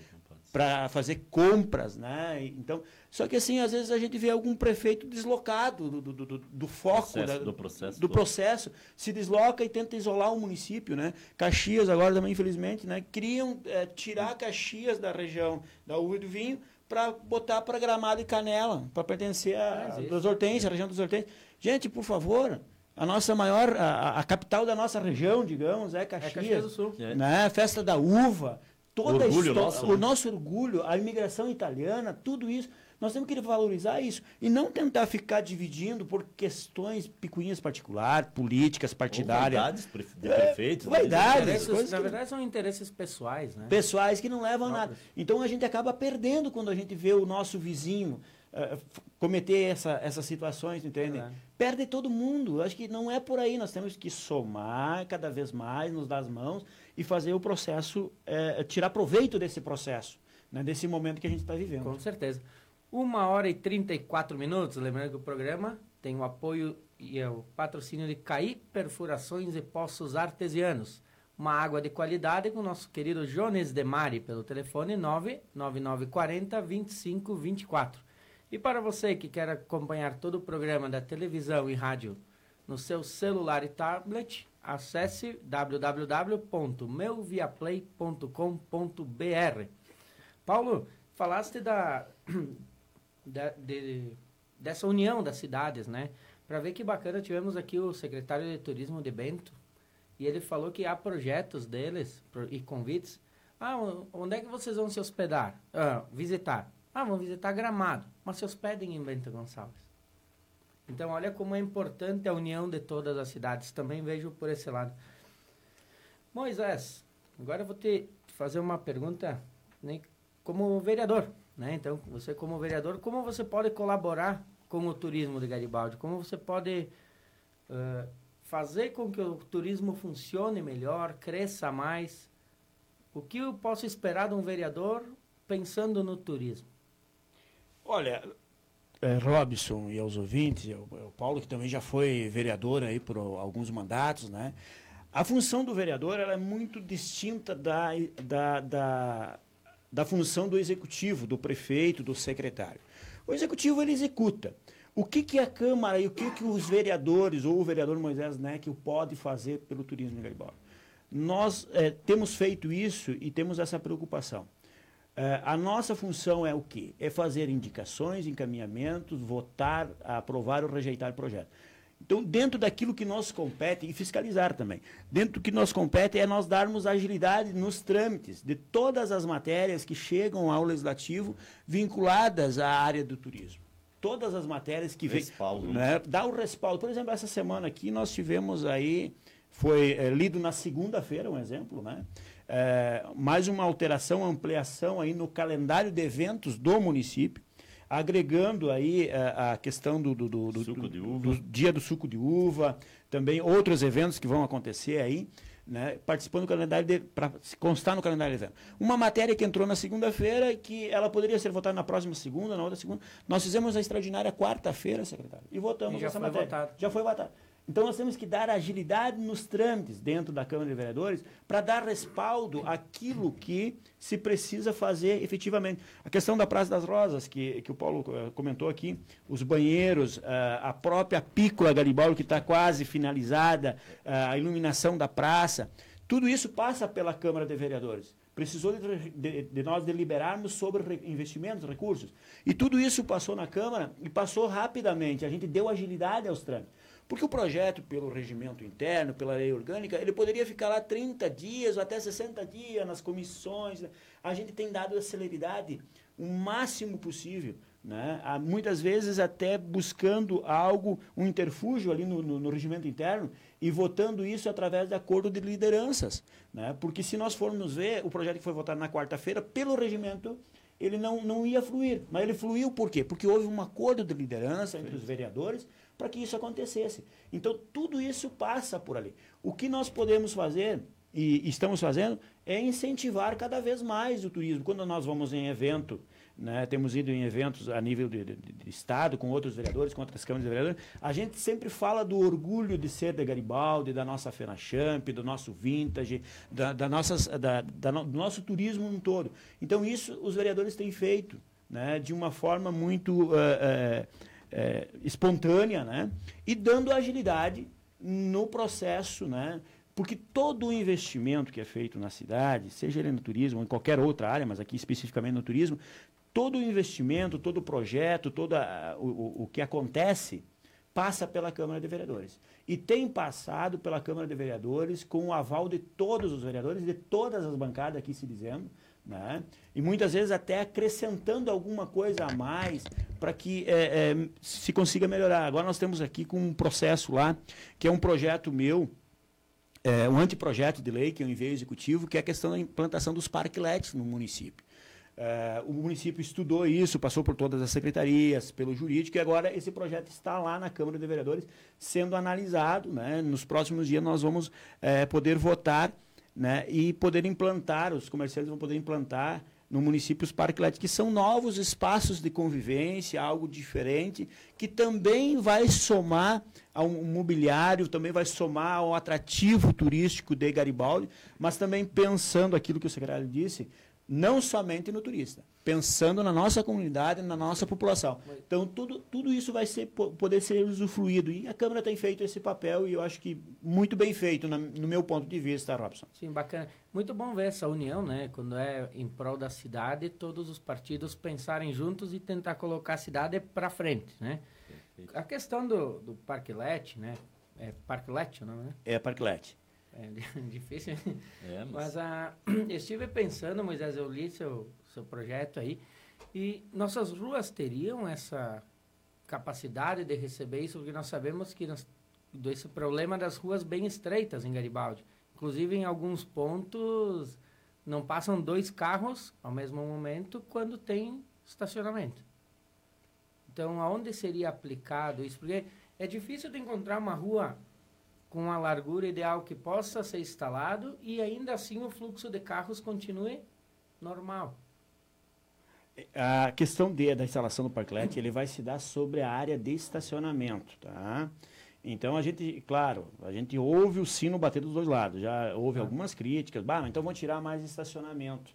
para fazer compras, né? Então, só que assim, às vezes a gente vê algum prefeito deslocado do, do, do, do foco processo, da, do, processo, do processo, se desloca e tenta isolar o município, né? Caxias agora também, infelizmente, né? Queriam é, tirar Caxias da região da uva e do vinho para botar para Gramado e Canela, para pertencer a, a dos Hortências, a região dos Hortências. Gente, por favor, a nossa maior, a, a, capital da nossa região, digamos, é Caxias. É Caxias do Sul. Né? Festa da uva toda orgulho história, nosso, o né? nosso orgulho, a imigração italiana, tudo isso. Nós temos que valorizar isso e não tentar ficar dividindo por questões picuinhas particulares, políticas, partidárias. Ou de prefeitos. É, vaidades. Coisas na verdade, são interesses pessoais, né? Pessoais que não levam a nada. Então a gente acaba perdendo quando a gente vê o nosso vizinho uh, cometer essa, essas situações, entende? É. Perde todo mundo. Acho que não é por aí. Nós temos que somar cada vez mais, nos dar as mãos e fazer o processo, é, tirar proveito desse processo, né, desse momento que a gente está vivendo. Com certeza. Uma hora e 34 minutos, lembrando que o programa tem o apoio e é o patrocínio de CAI Perfurações e Poços Artesianos. Uma água de qualidade com o nosso querido Jones Demari, pelo telefone 99940 2524. E para você que quer acompanhar todo o programa da televisão e rádio no seu celular e tablet, acesse www.meuviaplay.com.br. Paulo, falaste da, da de, dessa união das cidades, né? Para ver que bacana, tivemos aqui o secretário de Turismo de Bento e ele falou que há projetos deles e convites. Ah, onde é que vocês vão se hospedar? Ah, visitar. Ah, vão visitar Gramado, mas se hospedem em Bento Gonçalves. Então, olha como é importante a união de todas as cidades. Também vejo por esse lado. Moisés, agora eu vou te fazer uma pergunta né, como vereador. Né? Então, você como vereador, como você pode colaborar com o turismo de Garibaldi? Como você pode uh, fazer com que o turismo funcione melhor, cresça mais? O que eu posso esperar de um vereador pensando no turismo? Olha, é, Robson e aos ouvintes, o, o Paulo, que também já foi vereador aí por alguns mandatos, né? A função do vereador ela é muito distinta da, da, da, da função do executivo, do prefeito, do secretário. O executivo ele executa. O que, que a Câmara e o que, que os vereadores, ou o vereador Moisés Neck, pode fazer pelo turismo de Garibaldi? Nós é, temos feito isso e temos essa preocupação. Uh, a nossa função é o quê? É fazer indicações, encaminhamentos, votar, aprovar ou rejeitar o projeto. Então, dentro daquilo que nos compete, e fiscalizar também, dentro do que nos compete é nós darmos agilidade nos trâmites de todas as matérias que chegam ao legislativo vinculadas à área do turismo. Todas as matérias que vêm. Né, dá o respaldo. Por exemplo, essa semana aqui nós tivemos aí, foi é, lido na segunda-feira, um exemplo, né? É, mais uma alteração, ampliação aí no calendário de eventos do município agregando aí a, eh, a questão do, do, do, do, do, dia do suco de uva, também outros eventos que vão acontecer aí, né, participando do calendário para constar no calendário de evento. Uma matéria que entrou na segunda-feira que ela poderia ser votada na próxima segunda, na outra segunda. Nós fizemos a extraordinária quarta-feira, secretário, e votamos e já essa matéria. Votado. Já foi votada. Então nós temos que dar agilidade nos trâmites dentro da Câmara de Vereadores para dar respaldo àquilo que se precisa fazer efetivamente. A questão da Praça das Rosas, que, que o Paulo eh, comentou aqui, os banheiros, eh, a própria Pícola Garibaldi, que está quase finalizada, eh, a iluminação da praça, tudo isso passa pela Câmara de Vereadores. Precisou de, de, de nós deliberarmos sobre investimentos, recursos. E tudo isso passou na Câmara e passou rapidamente. A gente deu agilidade aos trâmites. Porque o projeto, pelo regimento interno, pela lei orgânica, ele poderia ficar lá 30 dias ou até 60 dias nas comissões. Né? A gente tem dado a celeridade o máximo possível. Né? Há, muitas vezes até buscando algo, um interfúgio ali no, no, no, regimento interno e votando isso através de acordo de lideranças. Né? Porque se nós formos ver o projeto que foi votado na quarta-feira, pelo regimento, ele não, não ia fluir. Mas ele fluiu por quê? Porque houve um acordo de liderança entre os vereadores para que isso acontecesse. Então, tudo isso passa por ali. O que nós podemos fazer, e estamos fazendo, é incentivar cada vez mais o turismo. Quando nós vamos em evento, né, temos ido em eventos a nível de, de, de, Estado, com outros vereadores, com outras câmaras de vereadores, a gente sempre fala do orgulho de ser da Garibaldi, da nossa Champ, do nosso vintage, da, da nossas, da, da do nosso turismo no todo. Então, isso os vereadores têm feito né, de uma forma muito. Uh, uh, é, espontânea, né? E dando agilidade no processo, né? Porque todo o investimento que é feito na cidade, seja ele no turismo ou em qualquer outra área, mas aqui especificamente no turismo, todo o investimento, todo o projeto, todo a, o, o que acontece passa pela Câmara de Vereadores. E tem passado pela Câmara de Vereadores com o aval de todos os vereadores, de todas as bancadas aqui se dizendo, né? E muitas vezes até acrescentando alguma coisa a mais para que é, é, se consiga melhorar. Agora nós temos aqui com um processo lá, que é um projeto meu, é, um anteprojeto de lei que eu enviei ao executivo, que é a questão da implantação dos parklets no município. É, o município estudou isso, passou por todas as secretarias, pelo jurídico, e agora esse projeto está lá na Câmara de Vereadores sendo analisado. Né? Nos próximos dias nós vamos é, poder votar né, e poder implantar, os comerciantes vão poder implantar no município os parques que são novos espaços de convivência, algo diferente, que também vai somar ao mobiliário, também vai somar ao atrativo turístico de Garibaldi, mas também pensando aquilo que o secretário disse, não somente no turista, pensando na nossa comunidade, na nossa população. Então, tudo, tudo isso vai ser, poder ser usufruído. E a Câmara tem feito esse papel e eu acho que muito bem feito, na, no meu ponto de vista, Robson. Sim, bacana. Muito bom ver essa união, né? Quando é em prol da cidade, todos os partidos pensarem juntos e tentar colocar a cidade para frente, né? Perfeito. A questão do, do Parklet, né? É Parklet, não é? É Parklet. É [laughs] difícil. É, mas... mas a, [clears throat] eu estive pensando, Moisés, eu li seu, seu projeto aí, e nossas ruas teriam essa capacidade de receber isso, porque nós sabemos que nós, desse problema das ruas bem estreitas em Garibaldi. Inclusive, em alguns pontos, não passam dois carros ao mesmo momento quando tem estacionamento. Então, aonde seria aplicado isso? Porque é difícil de encontrar uma rua com a largura ideal que possa ser instalado e ainda assim o fluxo de carros continue normal. A questão de, da instalação do parklet, ele vai se dar sobre a área de estacionamento, tá? Então a gente, claro, a gente ouve o sino bater dos dois lados. Já houve ah. algumas críticas, bah, então vamos tirar mais estacionamento,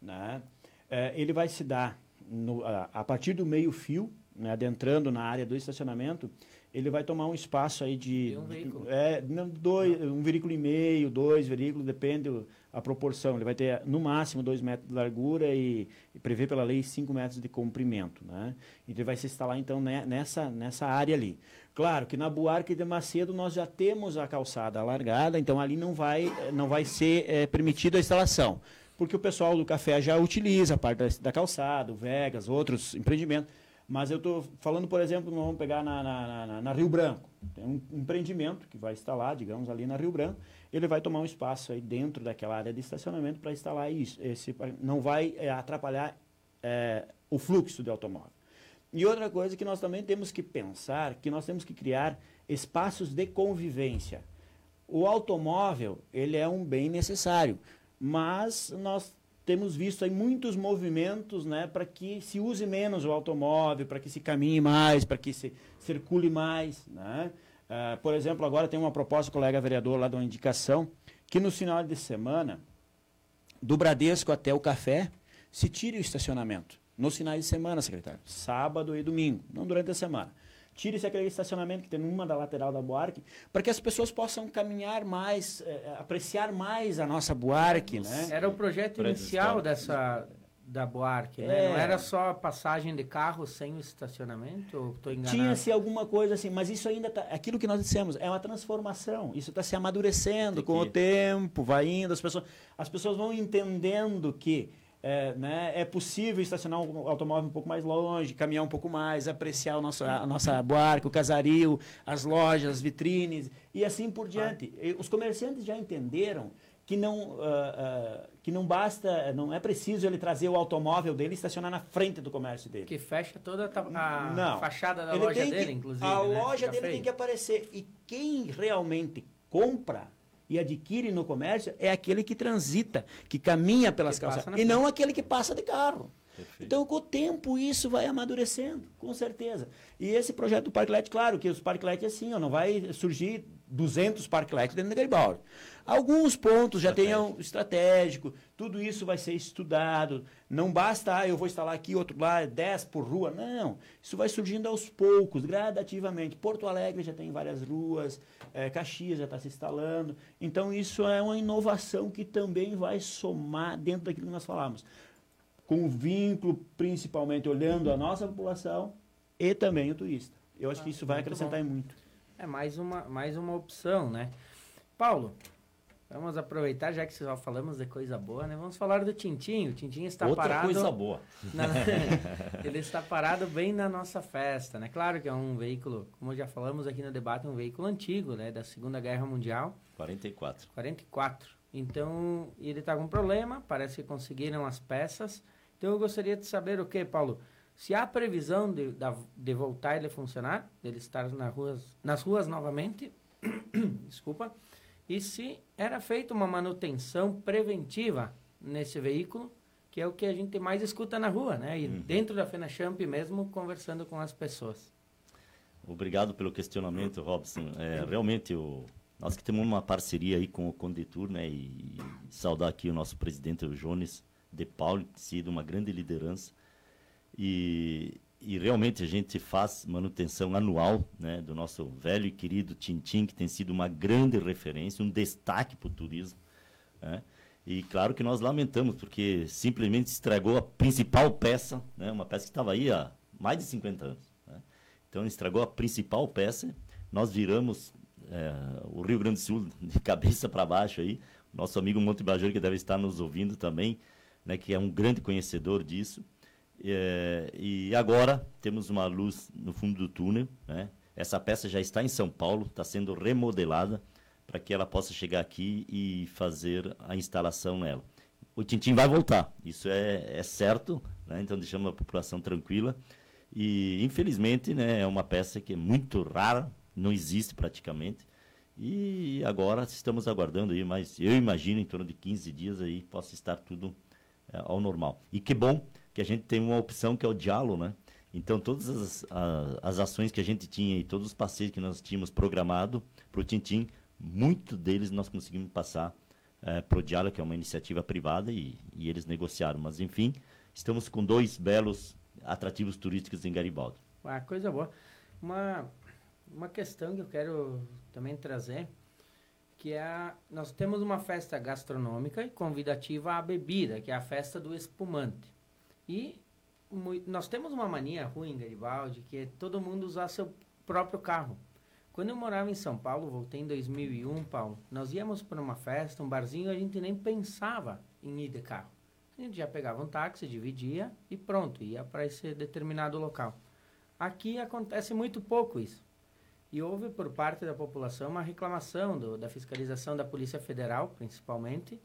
né? É, ele vai se dar no, a, a, partir do meio fio, né, adentrando na área do estacionamento, ele vai tomar um espaço aí de, um veículo. é, não, dois, um veículo e meio, dois veículos, depende a proporção. Ele vai ter no máximo dois metros de largura e, e prevê pela lei cinco metros de comprimento, né? Então ele vai se instalar então né, nessa nessa área ali. Claro que na Buarque de Macedo nós já temos a calçada alargada, então ali não vai, não vai ser é, permitida a instalação. Porque o pessoal do café já utiliza a parte da, da calçada, o Vegas, outros empreendimentos. Mas eu estou falando, por exemplo, nós vamos pegar na, na, na, na, Rio Branco. Tem um empreendimento que vai instalar, digamos, ali na Rio Branco. Ele vai tomar um espaço aí dentro daquela área de estacionamento para instalar isso. Esse, não vai é, atrapalhar é, o fluxo de automóvel. E outra coisa que nós também temos que pensar, que nós temos que criar espaços de convivência. O automóvel, ele é um bem necessário, mas nós temos visto aí muitos movimentos né, para que se use menos o automóvel, para que se caminhe mais, para que se circule mais. Né? Uh, por exemplo, agora tem uma proposta, colega vereador, lá de uma indicação, que no final de semana, do Bradesco até o café, se tire o estacionamento. Nos finais de semana, secretário. Sábado e domingo, não durante a semana. Tire-se aquele estacionamento que tem numa da lateral da Buarque, para que as pessoas possam caminhar mais, eh, apreciar mais a nossa Buarque, né? Era o projeto inicial dessa da Buarque, né? Não é. era só a passagem de carro sem o estacionamento? Estou enganado? Tinha-se alguma coisa assim, mas isso ainda tá, aquilo que nós dissemos, é uma transformação. Isso está se amadurecendo com o tempo, vai indo, as pessoas, as pessoas vão entendendo que é, né, é possível estacionar um automóvel um pouco mais longe, caminhar um pouco mais, apreciar o nosso, a nossa barca, o casario, as lojas, as vitrines e assim por diante. Ah. Os comerciantes já entenderam que não, uh, uh, que não basta, não é preciso ele trazer o automóvel dele e estacionar na frente do comércio dele. Que fecha toda a não. fachada da ele loja dele, que, inclusive. A né? loja Já dele fez. tem que aparecer. E quem realmente compra e adquire no comércio é aquele que transita, que caminha pelas que calçadas, e não aquele que passa de carro. Perfeito. Então, com o tempo, isso vai amadurecendo, com certeza. E esse projeto do Parklet, claro que os Parklet assim, ó, não vai surgir 200 Parklet dentro da Garibaldi. Alguns pontos já tenham estratégico, tudo isso vai ser estudado. Não basta, ah, eu vou instalar aqui, outro lá, 10 por rua. Não, isso vai surgindo aos poucos, gradativamente. Porto Alegre já tem várias ruas, é, Caxias já está se instalando. Então, isso é uma inovação que também vai somar dentro daquilo que nós falamos. Com o vínculo, principalmente, olhando a nossa população e também o turista. Eu acho ah, que isso vai acrescentar bom. muito. É mais uma, mais uma opção, né? Paulo, Vamos aproveitar, já que já falamos de coisa boa, né? Vamos falar do Tintinho. O Tintinho está Outra parado. coisa boa. Na, [laughs] [laughs] ele está parado bem na nossa festa, né? Claro que é um veículo, como já falamos aqui no debate, um veículo antigo, né? Da Segunda Guerra Mundial. 44. 44. Então, ele está com problema, parece que conseguiram as peças. Então, eu gostaria de saber o que, Paulo? Se há previsão de, de voltar ele a funcionar, dele estar nas ruas, nas ruas novamente, [coughs] desculpa, e se era feita uma manutenção preventiva nesse veículo, que é o que a gente mais escuta na rua, né? E uhum. dentro da FenaChamp mesmo, conversando com as pessoas. Obrigado pelo questionamento, Robson. É, realmente, o, nós que temos uma parceria aí com o Condetur, né? E, e saudar aqui o nosso presidente, o Jones de Paulo, que tem sido uma grande liderança. E e realmente a gente faz manutenção anual né, do nosso velho e querido Tintim, que tem sido uma grande referência, um destaque para o turismo. Né? E claro que nós lamentamos, porque simplesmente estragou a principal peça, né, uma peça que estava aí há mais de 50 anos. Né? Então estragou a principal peça, nós viramos é, o Rio Grande do Sul de [laughs] cabeça para baixo aí. Nosso amigo Monte Bajor, que deve estar nos ouvindo também, né, que é um grande conhecedor disso. É, e agora temos uma luz no fundo do túnel. Né? Essa peça já está em São Paulo, está sendo remodelada para que ela possa chegar aqui e fazer a instalação nela. O Tintim vai voltar, isso é, é certo, né? então deixamos a população tranquila. E infelizmente né, é uma peça que é muito rara, não existe praticamente. E agora estamos aguardando aí, mas eu imagino em torno de 15 dias aí possa estar tudo é, ao normal. E que bom que a gente tem uma opção que é o diálogo, né? Então, todas as, a, as ações que a gente tinha e todos os passeios que nós tínhamos programado para o Tintim, muito deles nós conseguimos passar é, para o Diálogo, que é uma iniciativa privada, e, e, eles negociaram. Mas, enfim, estamos com dois belos atrativos turísticos em Garibaldi. Ah, coisa boa. Uma, uma questão que eu quero também trazer, que é nós temos uma festa gastronômica e convidativa à bebida, que é a festa do espumante. E nós temos uma mania ruim Garibaldi, que é todo mundo usar seu próprio carro. Quando eu morava em São Paulo, voltei em 2001, Paulo, nós íamos para uma festa, um barzinho, a gente nem pensava em ir de carro. A gente já pegava um táxi, dividia e pronto, ia para esse determinado local. Aqui acontece muito pouco isso. E houve por parte da população uma reclamação do, da fiscalização da Polícia Federal, principalmente,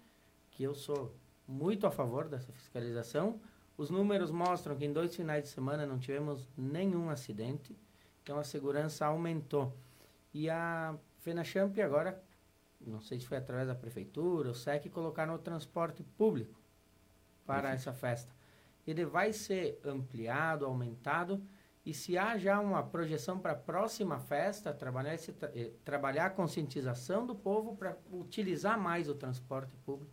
que eu sou muito a favor dessa fiscalização. Os números mostram que em dois finais de semana não tivemos nenhum acidente, então a segurança aumentou. E a FenaChamp agora, não sei se foi através da prefeitura, o SEC, colocaram o transporte público para essa festa. Ele vai ser ampliado, aumentado, e se há já uma projeção para a próxima festa, trabalhar, esse, eh, trabalhar a conscientização do povo para utilizar mais o transporte público?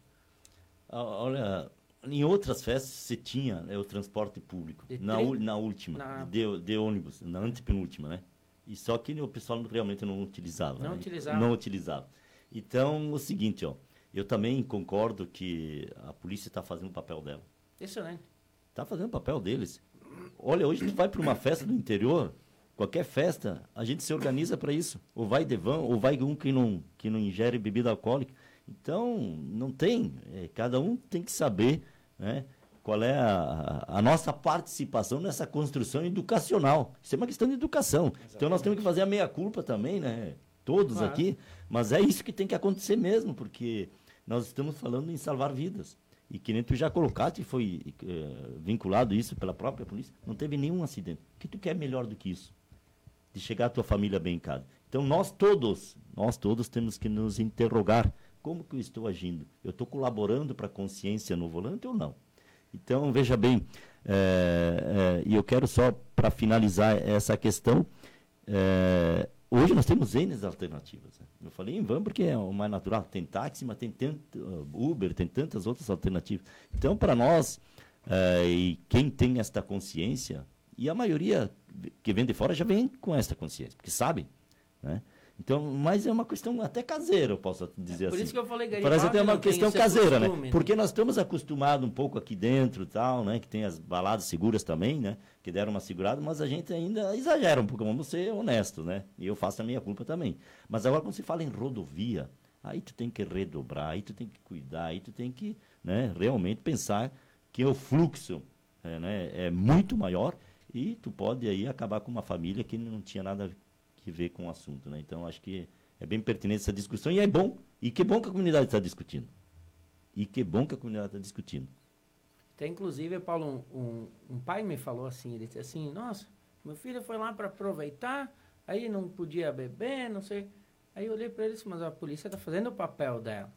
Olha, em outras festas você tinha né, o transporte público. Na, na última, na... De, de, ônibus, na antepenúltima, né? E só que o pessoal realmente não utilizava. Não né? utilizava. Não utilizava. Então, o seguinte, ó. Eu também concordo que a polícia está fazendo o papel dela. Excelente. Está fazendo o papel deles. Olha, hoje tu vai para uma festa do interior, qualquer festa, a gente se organiza para isso. Ou vai de van, ou vai um que não, que não ingere bebida alcoólica. Então, não tem. É, cada um tem que saber né, qual é a, a, nossa participação nessa construção educacional. Isso é uma questão de educação. Exatamente. Então, nós temos que fazer a meia-culpa também, né? Todos claro. aqui. Mas é isso que tem que acontecer mesmo, porque nós estamos falando em salvar vidas. E que nem tu já colocaste, foi é, vinculado isso pela própria polícia, não teve nenhum acidente. O que tu quer melhor do que isso? De chegar a tua família bem em casa. Então nós todos, nós todos temos que nos interrogar. Como que eu estou agindo? Eu estou colaborando para a consciência no volante ou não? Então, veja bem, é, é, e eu quero só, para finalizar essa questão, é, Hoje nós temos N alternativas. Né? Eu falei em van porque é o mais natural. Tem táxi, mas tem tanto, uh, Uber, tem tantas outras alternativas. Então, para nós, uh, e quem tem esta consciência, e a maioria que vem de fora já vem com esta consciência, porque sabe. Né? Então, mas é uma questão até caseira, eu posso dizer é, por assim. Por isso que eu falei, Garibaldi, Parece até uma questão caseira, né? costume, né? Porque nós estamos acostumados um pouco aqui dentro, tal, né? Que tem as baladas seguras também, né? Que deram uma segurada, mas a gente ainda exagera um pouco, vamos ser honestos, né? E eu faço a minha culpa também. Mas agora quando se fala em rodovia, aí tu tem que redobrar, aí tu tem que cuidar, aí tu tem que, né? Realmente pensar que o fluxo é, né? é muito maior e tu pode aí acabar com uma família que não tinha nada que ver com o assunto. Né? Então, acho que é bem pertinente essa discussão e é bom. E que bom que a comunidade está discutindo. E que bom que a comunidade está discutindo. Tem, inclusive, Paulo, um, um, um, pai me falou assim, ele disse assim, nossa, meu filho foi lá para aproveitar, aí não podia beber, não sei. Aí eu olhei para ele e disse, mas a polícia está fazendo o papel dela.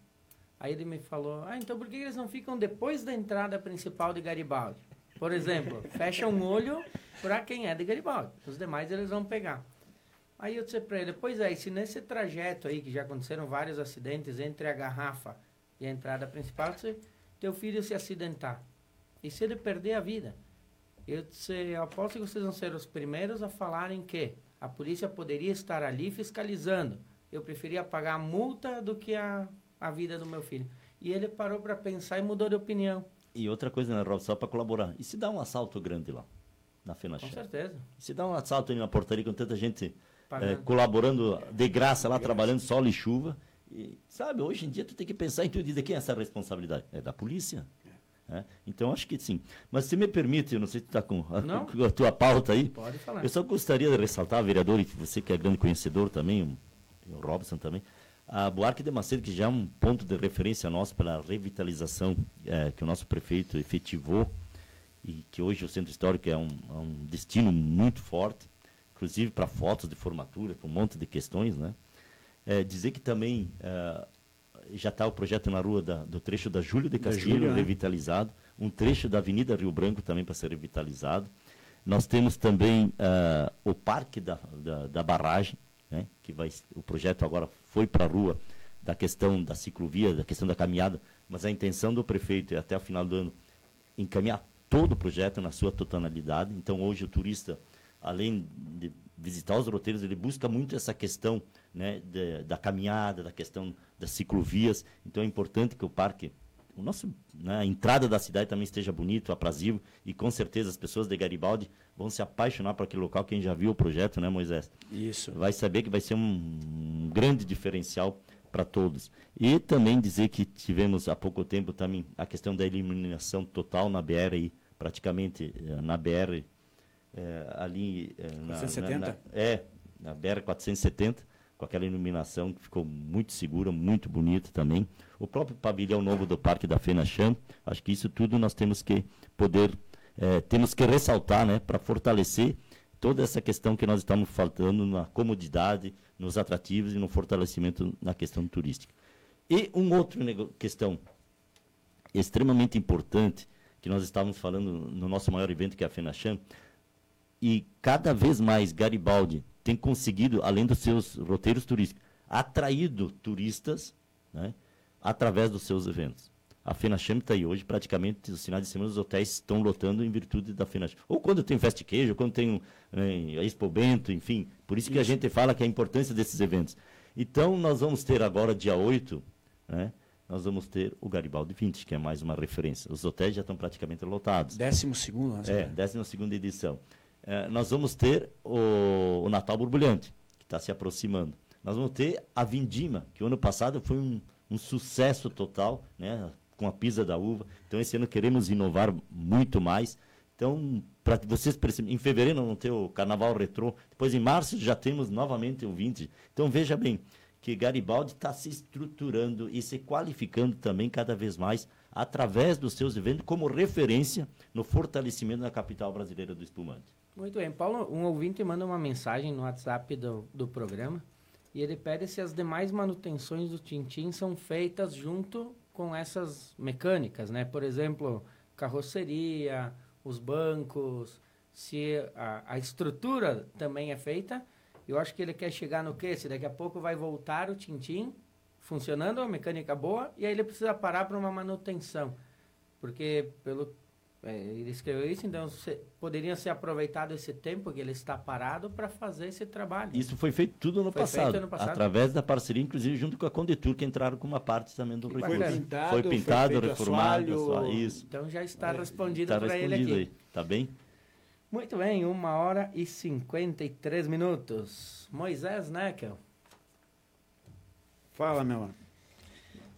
Aí ele me falou, ah, então por que eles não ficam depois da entrada principal de Garibaldi? Por exemplo, fecha um olho para quem é de Garibaldi. Os demais eles vão pegar. Aí eu disse para ele, pois é, se nesse trajeto aí, que já aconteceram vários acidentes entre a garrafa e a entrada principal, se teu filho se acidentar, e se ele perder a vida, eu disse, eu aposto que vocês vão ser os primeiros a falarem que a polícia poderia estar ali fiscalizando. Eu preferia pagar a multa do que a, a vida do meu filho. E ele parou para pensar e mudou de opinião. E outra coisa, né, Rob, só para colaborar. E se dá um assalto grande lá, na FENACHE? Com certeza. E se dá um assalto ali na portaria com tanta gente é, colaborando de graça lá, trabalhando sol e chuva. E, sabe, hoje em dia tu tem que pensar em tudo. E de quem é essa responsabilidade? É da polícia. É. Então, acho que sim. Mas se me permite, eu não sei se tu está com, com, a tua pauta aí. Pode falar. Eu só gostaria de ressaltar, vereador, e você que é grande conhecedor também, o Robson também, a Buarque de Macedo, que já é um ponto de referência nosso pela revitalização é, que o nosso prefeito efetivou, e que hoje o Centro Histórico é um, é um destino muito forte inclusive para fotos de formatura, para um monte de questões, né? É, dizer que também é, já está o projeto na rua da, do trecho da Júlio de Castilho, né? revitalizado, um trecho da Avenida Rio Branco também para ser revitalizado. Nós temos também uh, o Parque da, da, da Barragem, né? que vai, o projeto agora foi para a rua da questão da ciclovia, da questão da caminhada, mas a intenção do prefeito é até o final do ano encaminhar todo o projeto na sua totalidade. Então hoje o turista além de visitar os roteiros, ele busca muito essa questão né, de, da caminhada, da questão das ciclovias. Então é importante que o parque o nosso né, a entrada da cidade também esteja bonito, aprazível e com certeza as pessoas de Garibaldi vão se apaixonar por aquele local. Quem já viu o projeto, né, Moisés? Isso. Vai saber que vai ser um, um grande diferencial para todos. E também dizer que tivemos há pouco tempo também a questão da eliminação total na BR aí, praticamente eh, na BR eh, ali eh, na, 470? na- na- é na BR 470 com aquela iluminação que ficou muito segura, muito bonita também. O próprio pavilhão novo do Parque da Fenacham, acho que isso tudo nós temos que poder, eh, temos que ressaltar, né, para fortalecer toda essa questão que nós estamos faltando na comodidade, nos atrativos e no fortalecimento na questão turística. E um outro nego- questão extremamente importante que nós estávamos falando no nosso maior evento que é a Fenacham, e cada vez mais Garibaldi tem conseguido, além dos seus roteiros turísticos, atraído turistas né, através dos seus eventos. A Fenacham está aí hoje, praticamente, os finais de semana os hotéis estão lotando em virtude da Fenacham. Ou quando tem Festa Queijo, ou quando tem eh, a Expo Bento, enfim. Por isso que a gente fala que a importância desses eventos. Então, nós vamos ter agora, dia 8, né, nós vamos ter o Garibaldi 20, que é mais uma referência. Os hotéis já estão praticamente lotados. Décimo segundo, né? É, 12 edição. É, nós vamos ter o, o Natal Borbulhante, que está se aproximando. Nós vamos ter a Vindima, que o ano passado foi um, um sucesso total, né, com a pisa da uva. Então, esse ano queremos inovar muito mais. Então, para vocês perceberem, em fevereiro vamos ter o Carnaval Retrô, depois em março já temos novamente o Vintage. Então, veja bem, que Garibaldi está se estruturando e se qualificando também cada vez mais através dos seus eventos como referência no fortalecimento da capital brasileira do espumante. Muito bem. Paulo, um ouvinte manda uma mensagem no WhatsApp do, do programa e ele pede se as demais manutenções do Tintim são feitas junto com essas mecânicas, né? Por exemplo, carroceria, os bancos, se a, a estrutura também é feita. Eu acho que ele quer chegar no quê? Se daqui a pouco vai voltar o Tintim funcionando, a mecânica boa, e aí ele precisa parar para uma manutenção. Porque, pelo ele escreveu isso, então se, poderia ser aproveitado esse tempo que ele está parado para fazer esse trabalho. Isso foi feito tudo ano Foi passado, feito ano passado? através da parceria, inclusive junto com a Condetur, que entraram com uma parte também do recurso. Foi pintado, foi pintado, foi reformado, assoalho. só isso. Então já está respondido Está para ele respondido aqui. aí, tá bem? Muito bem, uma hora e 53 minutos. Moisés Neckel. Fala, meu mano.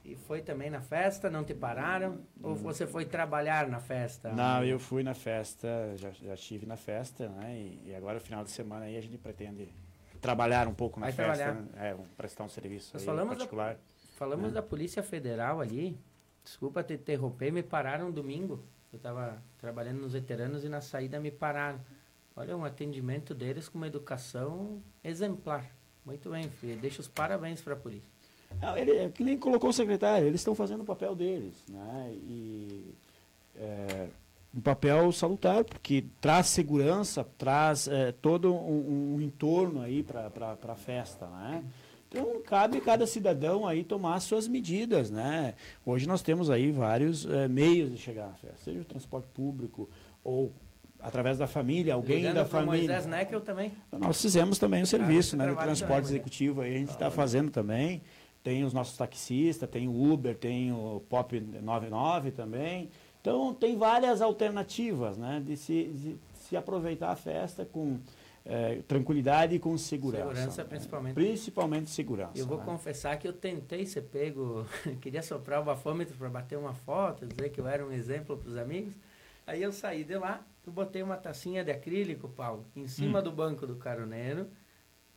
E foi também na festa, não te pararam? Ou você foi trabalhar na festa? Não, eu fui na festa, já, já estive na festa, né? E, e agora, final de semana, aí a gente pretende trabalhar um pouco na Vai festa. né? É, um- prestar um serviço Nós aí falamos da- particular. Falamos da Polícia Federal ali. Desculpa te interromper, me pararam domingo. Eu estava trabalhando nos veteranos e na saída me pararam. Olha, um atendimento deles com uma educação exemplar. Muito bem, filho. Deixa os parabéns para a polícia. Não, ele, é que nem colocou o secretário, eles estão fazendo o papel deles, né? E é, um papel salutar, porque traz segurança, traz é, todo um, um entorno aí para a festa, né? Então, cabe cada cidadão aí tomar suas medidas, né? Hoje nós temos aí vários é, meios de chegar à festa, seja o transporte público ou através da família, alguém Ligando da pro família. Moisés Neckel também. Nós fizemos também o serviço, Ah, né? Do transporte também, executivo aí, a gente está fazendo também. Tem os nossos taxistas, tem o Uber, tem o Pop 99 também. Então, tem várias alternativas, né? De se, de se aproveitar a festa com eh, tranquilidade e com segurança. Segurança, né? principalmente. Principalmente segurança. Eu vou né? confessar que eu tentei ser pego, [laughs] queria soprar o bafômetro para bater uma foto, dizer que eu era um exemplo para os amigos. Aí eu saí de lá, eu botei uma tacinha de acrílico, Paulo, em cima do banco do caroneiro,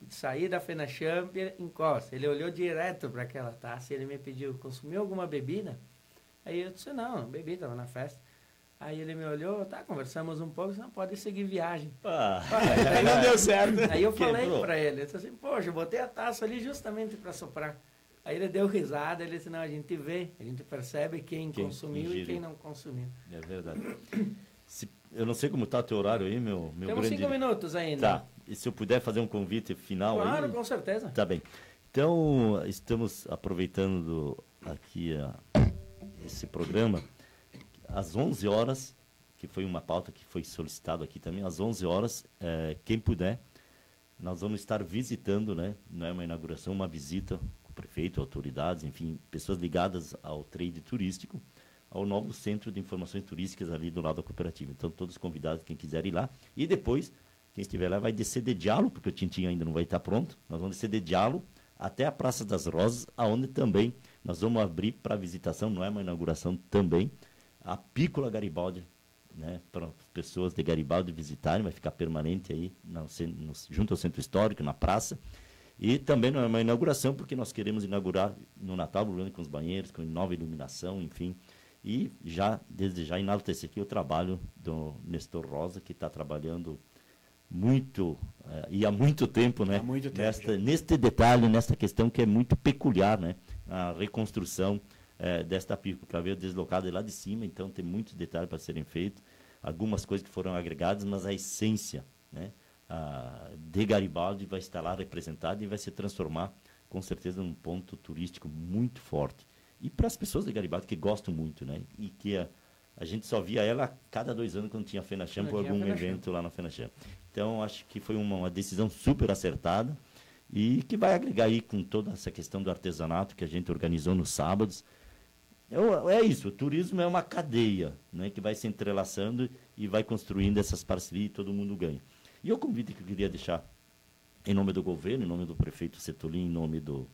saí da Fenacham e encosta. Ele olhou direto para aquela taça e ele me pediu, consumiu alguma bebida? Aí eu disse, não, não bebi, estava na festa. Aí ele me olhou, tá, conversamos um pouco, você não pode seguir viagem. Ah, [laughs] [laughs] Aí não deu certo. Aí eu falei pra ele, eu disse assim, poxa, eu botei a taça ali justamente para soprar. Aí ele deu risada, ele disse, não, a gente vê, a gente percebe quem, Quem consumiu e quem não consumiu. é verdade. Se- eu não sei como está o teu horário aí, meu, meu Temos grande... cinco minutos ainda. Tá, e se eu puder fazer um convite final Claro, aí... com certeza. Tá bem. Então, estamos aproveitando do- aqui a- esse programa. Às 11 horas, que foi uma pauta que foi solicitado aqui também, às 11 horas, eh, quem puder, nós vamos estar visitando, né? Não é uma inauguração, uma visita com o prefeito, autoridades, enfim, pessoas ligadas ao trade turístico. ao novo centro de informações turísticas ali do lado da cooperativa. Então, todos convidados, quem quiser ir lá. E depois, quem estiver lá vai descer de diálogo, porque o Tintim ainda não vai estar pronto. Nós vamos descer de diálogo até a Praça das Rosas, aonde também nós vamos abrir para visitação, não é uma inauguração também, a Pícola Garibaldi, né, para as pessoas de Garibaldi visitarem, vai ficar permanente aí no, no, junto ao centro histórico, na praça. E também não é uma inauguração, porque nós queremos inaugurar no Natal, com os banheiros, com nova iluminação, enfim. E já, desde já, enaltecer aqui o trabalho do Nestor Rosa, que está trabalhando muito, uh, e há muito tempo, né? Há muito tempo. Nesta, neste detalhe, nesta questão que é muito peculiar, né? A reconstrução uh, desta que veio deslocada lá de cima, então tem muitos detalhes para serem feitos, algumas coisas que foram agregadas, mas a essência, né? Uh, de Garibaldi vai estar lá representada e vai se transformar, com certeza, num ponto turístico muito forte. E para as pessoas de Garibaldi que gostam muito, né? E que a, a gente só via ela a cada dois anos quando tinha Fenacham por algum evento lá na Fenacham. Então, acho que foi uma, uma, decisão super acertada e que vai agregar aí com toda essa questão do artesanato que a gente organizou nos sábados. É, é isso, o turismo é uma cadeia né, que vai se entrelaçando e vai construindo essas parcerias e todo mundo ganha. E o convite que eu queria deixar em nome do governo, em nome do prefeito Setulin, em nome do,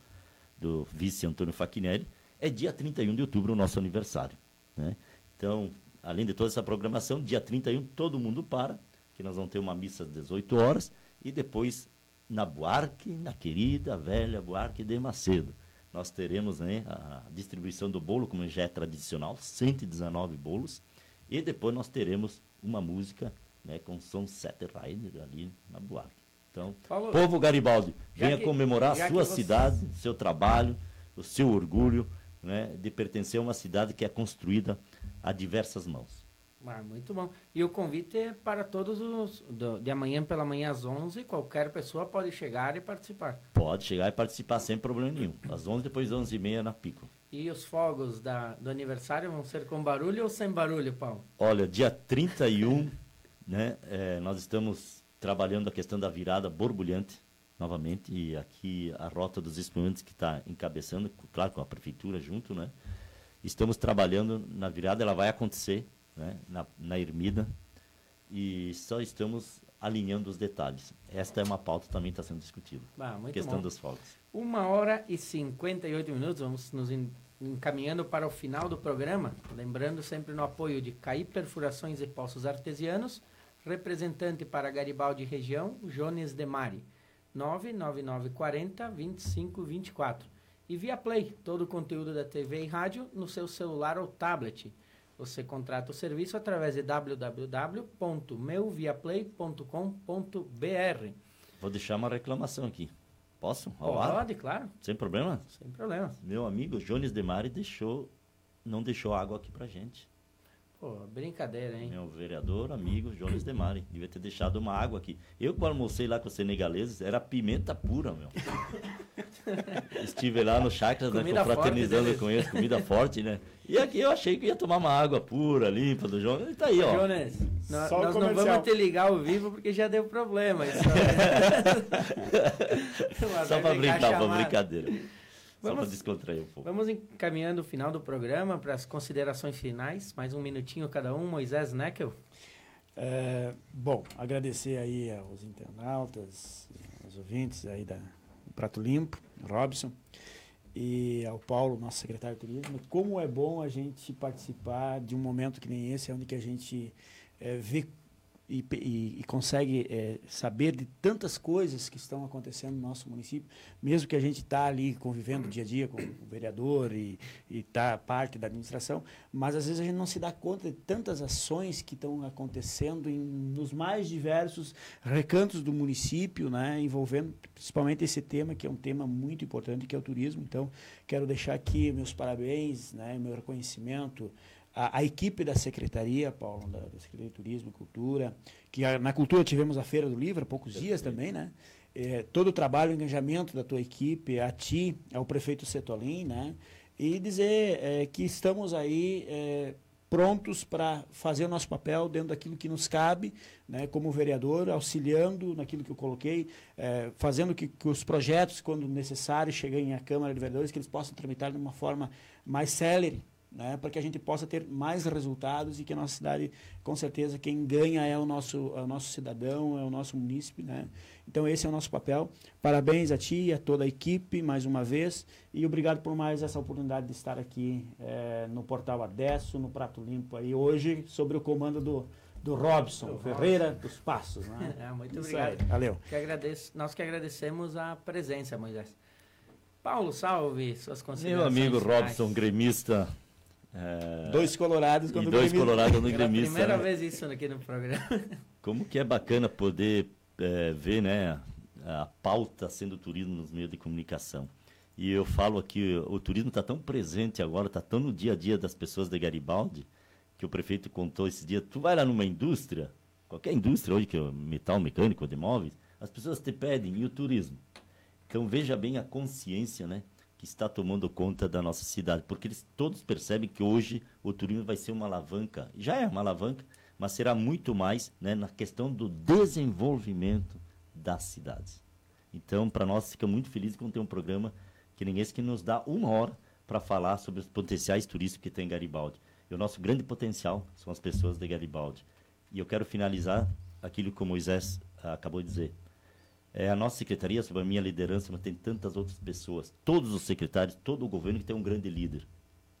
do vice Antônio Fachinelli, é dia 31 de outubro o nosso aniversário. Né? Então, além de toda essa programação, dia 31 todo mundo para, que nós vamos ter uma missa às 18 horas, e depois na Buarque, na querida velha Buarque de Macedo. Nós teremos né, a distribuição do bolo, como já é tradicional, 119 bolos, e depois nós teremos uma música né, com Sunset Rider ali na Buarque. Então, Paulo, povo Garibaldi, venha que, comemorar a sua cidade, seu trabalho, o seu orgulho né, de pertencer a uma cidade que é construída a diversas mãos. Ah, muito bom. E o convite é para todos os. Do, de amanhã pela manhã às 11, qualquer pessoa pode chegar e participar. Pode chegar e participar sem problema nenhum. Às 11, depois das 11 e meia na Pico. E os fogos da, do aniversário vão ser com barulho ou sem barulho, Paulo? Olha, dia 31, [laughs] né, é, nós estamos trabalhando a questão da virada borbulhante novamente. E aqui a rota dos espumantes que está encabeçando, claro, com a prefeitura junto, né? Estamos trabalhando na virada, ela vai acontecer né, na, na Ermida e só estamos alinhando os detalhes. Esta é uma pauta que também está sendo discutida. Ah, questão bom. dos fogos. Uma hora e 58 minutos, vamos nos encaminhando para o final do programa, lembrando sempre no apoio de CAI Perfurações e Poços Artesianos, representante para Garibaldi região, Jones Demari, 99940 2524. E via Play, todo o conteúdo da TV e rádio no seu celular ou tablet. Você contrata o serviço através de www.meuviaplay.com.br. Vou deixar uma reclamação aqui. Posso? Ao Pode, ar? claro. Sem problema? Sem problema. Meu amigo Jones Demari deixou, não deixou água aqui pra gente. Pô, brincadeira, hein? Meu vereador, amigo, Jones Demari. Devia ter deixado uma água aqui. Eu, quando almocei lá com os senegaleses, era pimenta pura, meu. [laughs] Estive lá no Chakras, né, confraternizando com eles, comida forte, né? E aqui eu achei que ia tomar uma água pura, limpa do Jones. Ele tá aí, ó. Jones, nós, nós não vamos te ligar ao vivo porque já deu problema. Isso, [laughs] Só pra brincar, pra brincadeira. Vamos, Só para descontrair um pouco. Vamos encaminhando o final do programa para as considerações finais. Mais um minutinho cada um. Moisés Neckel. É, bom, agradecer aí aos internautas, aos ouvintes aí da do Prato Limpo, Robson, e ao Paulo, nosso secretário de turismo. Como é bom a gente participar de um momento que nem esse, onde que a gente é, vê e, e, e consegue é, saber de tantas coisas que estão acontecendo no nosso município, mesmo que a gente está ali convivendo dia a dia com o vereador e está parte da administração, mas às vezes a gente não se dá conta de tantas ações que estão acontecendo em, nos mais diversos recantos do município, né, envolvendo principalmente esse tema, que é um tema muito importante, que é o turismo. Então, quero deixar aqui meus parabéns, né, meu reconhecimento a, a, equipe da Secretaria, Paulo, da, da, Secretaria de Turismo e Cultura, que a, na Cultura tivemos a Feira do Livro há poucos dias também, né? É, todo o trabalho, o engajamento da tua equipe, a ti, ao prefeito Setolin, né? E dizer é, que estamos aí é, prontos para fazer o nosso papel dentro daquilo que nos cabe, né, como vereador, auxiliando naquilo que eu coloquei, é, fazendo que, que, os projetos, quando necessário, cheguem à Câmara de Vereadores, que eles possam tramitar de uma forma mais célere, né, para que a gente possa ter mais resultados e que a nossa cidade, com certeza, quem ganha é o nosso, é o nosso cidadão, é o nosso munícipe. Né? Então, esse é o nosso papel. Parabéns a ti e a toda a equipe, mais uma vez, e obrigado por mais essa oportunidade de estar aqui é, no Portal Adesso, no Prato Limpo, aí hoje, sobre o comando do, do Robson do Ferreira Robson. dos Passos. Né? [laughs] É, muito Isso obrigado. Aí. Valeu. Que agradeço, nós que agradecemos a presença, Moisés. Paulo, salve suas considerações. Meu amigo Robson, gremista é... Dois colorados quando e dois colorados no gremista. primeira né? vez isso aqui no programa. [laughs] Como que é bacana poder é, ver né, a pauta sendo turismo nos meios de comunicação. E eu falo aqui, o turismo está tão presente agora, está tão no dia a dia das pessoas de Garibaldi, que o prefeito contou esse dia, tu vai lá numa indústria, qualquer indústria hoje, que é metal, mecânico, de móveis, as pessoas te pedem, e o turismo? Então veja bem a consciência, né? Que está tomando conta da nossa cidade, porque eles todos percebem que hoje o turismo vai ser uma alavanca, já é uma alavanca, mas será muito mais né, na questão do desenvolvimento das cidades. Então, para nós, fica muito feliz quando tem um programa que nem esse que nos dá uma hora para falar sobre os potenciais turísticos que tem em Garibaldi. E o nosso grande potencial são as pessoas de Garibaldi. E eu quero finalizar aquilo que o Moisés ah, acabou de dizer. É, a nossa secretaria, sob a minha liderança, mas tem tantas outras pessoas, todos os secretários, todo o governo que tem um grande líder,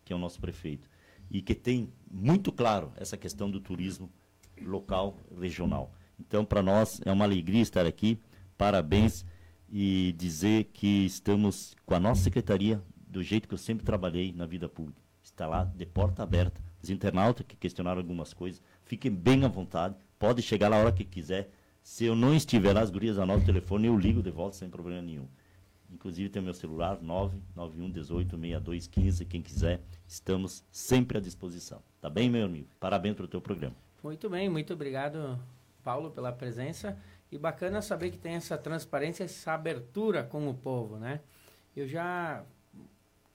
que é o nosso prefeito, e que tem muito claro essa questão do turismo local, regional. Então, para nós é uma alegria estar aqui, parabéns e dizer que estamos com a nossa secretaria do jeito que eu sempre trabalhei na vida pública. Está lá de porta aberta. Os internautas que questionaram algumas coisas, fiquem bem à vontade, pode chegar lá a hora que quiser, se eu não estiver lá, as gurias anotam o telefone eu ligo de volta sem problema nenhum. Inclusive tem meu celular, 991 18 62 15, quem quiser, estamos sempre à disposição. Tá bem, meu amigo? Parabéns pelo teu programa. Muito bem, muito obrigado, Paulo, pela presença. E bacana saber que tem essa transparência, essa abertura com o povo, né? Eu já,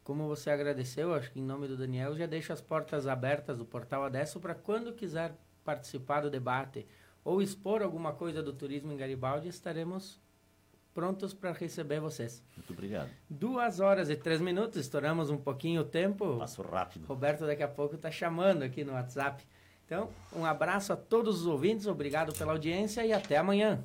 como você agradeceu, acho que em nome do Daniel, já deixo as portas abertas do Portal Adesso para quando quiser participar do debate ou expor alguma coisa do turismo em Garibaldi, estaremos prontos para receber vocês. Muito obrigado. Duas horas e três minutos, estouramos um pouquinho o tempo. Passo rápido. Roberto daqui a pouco está chamando aqui no WhatsApp. Então, um abraço a todos os ouvintes, obrigado pela audiência e até amanhã.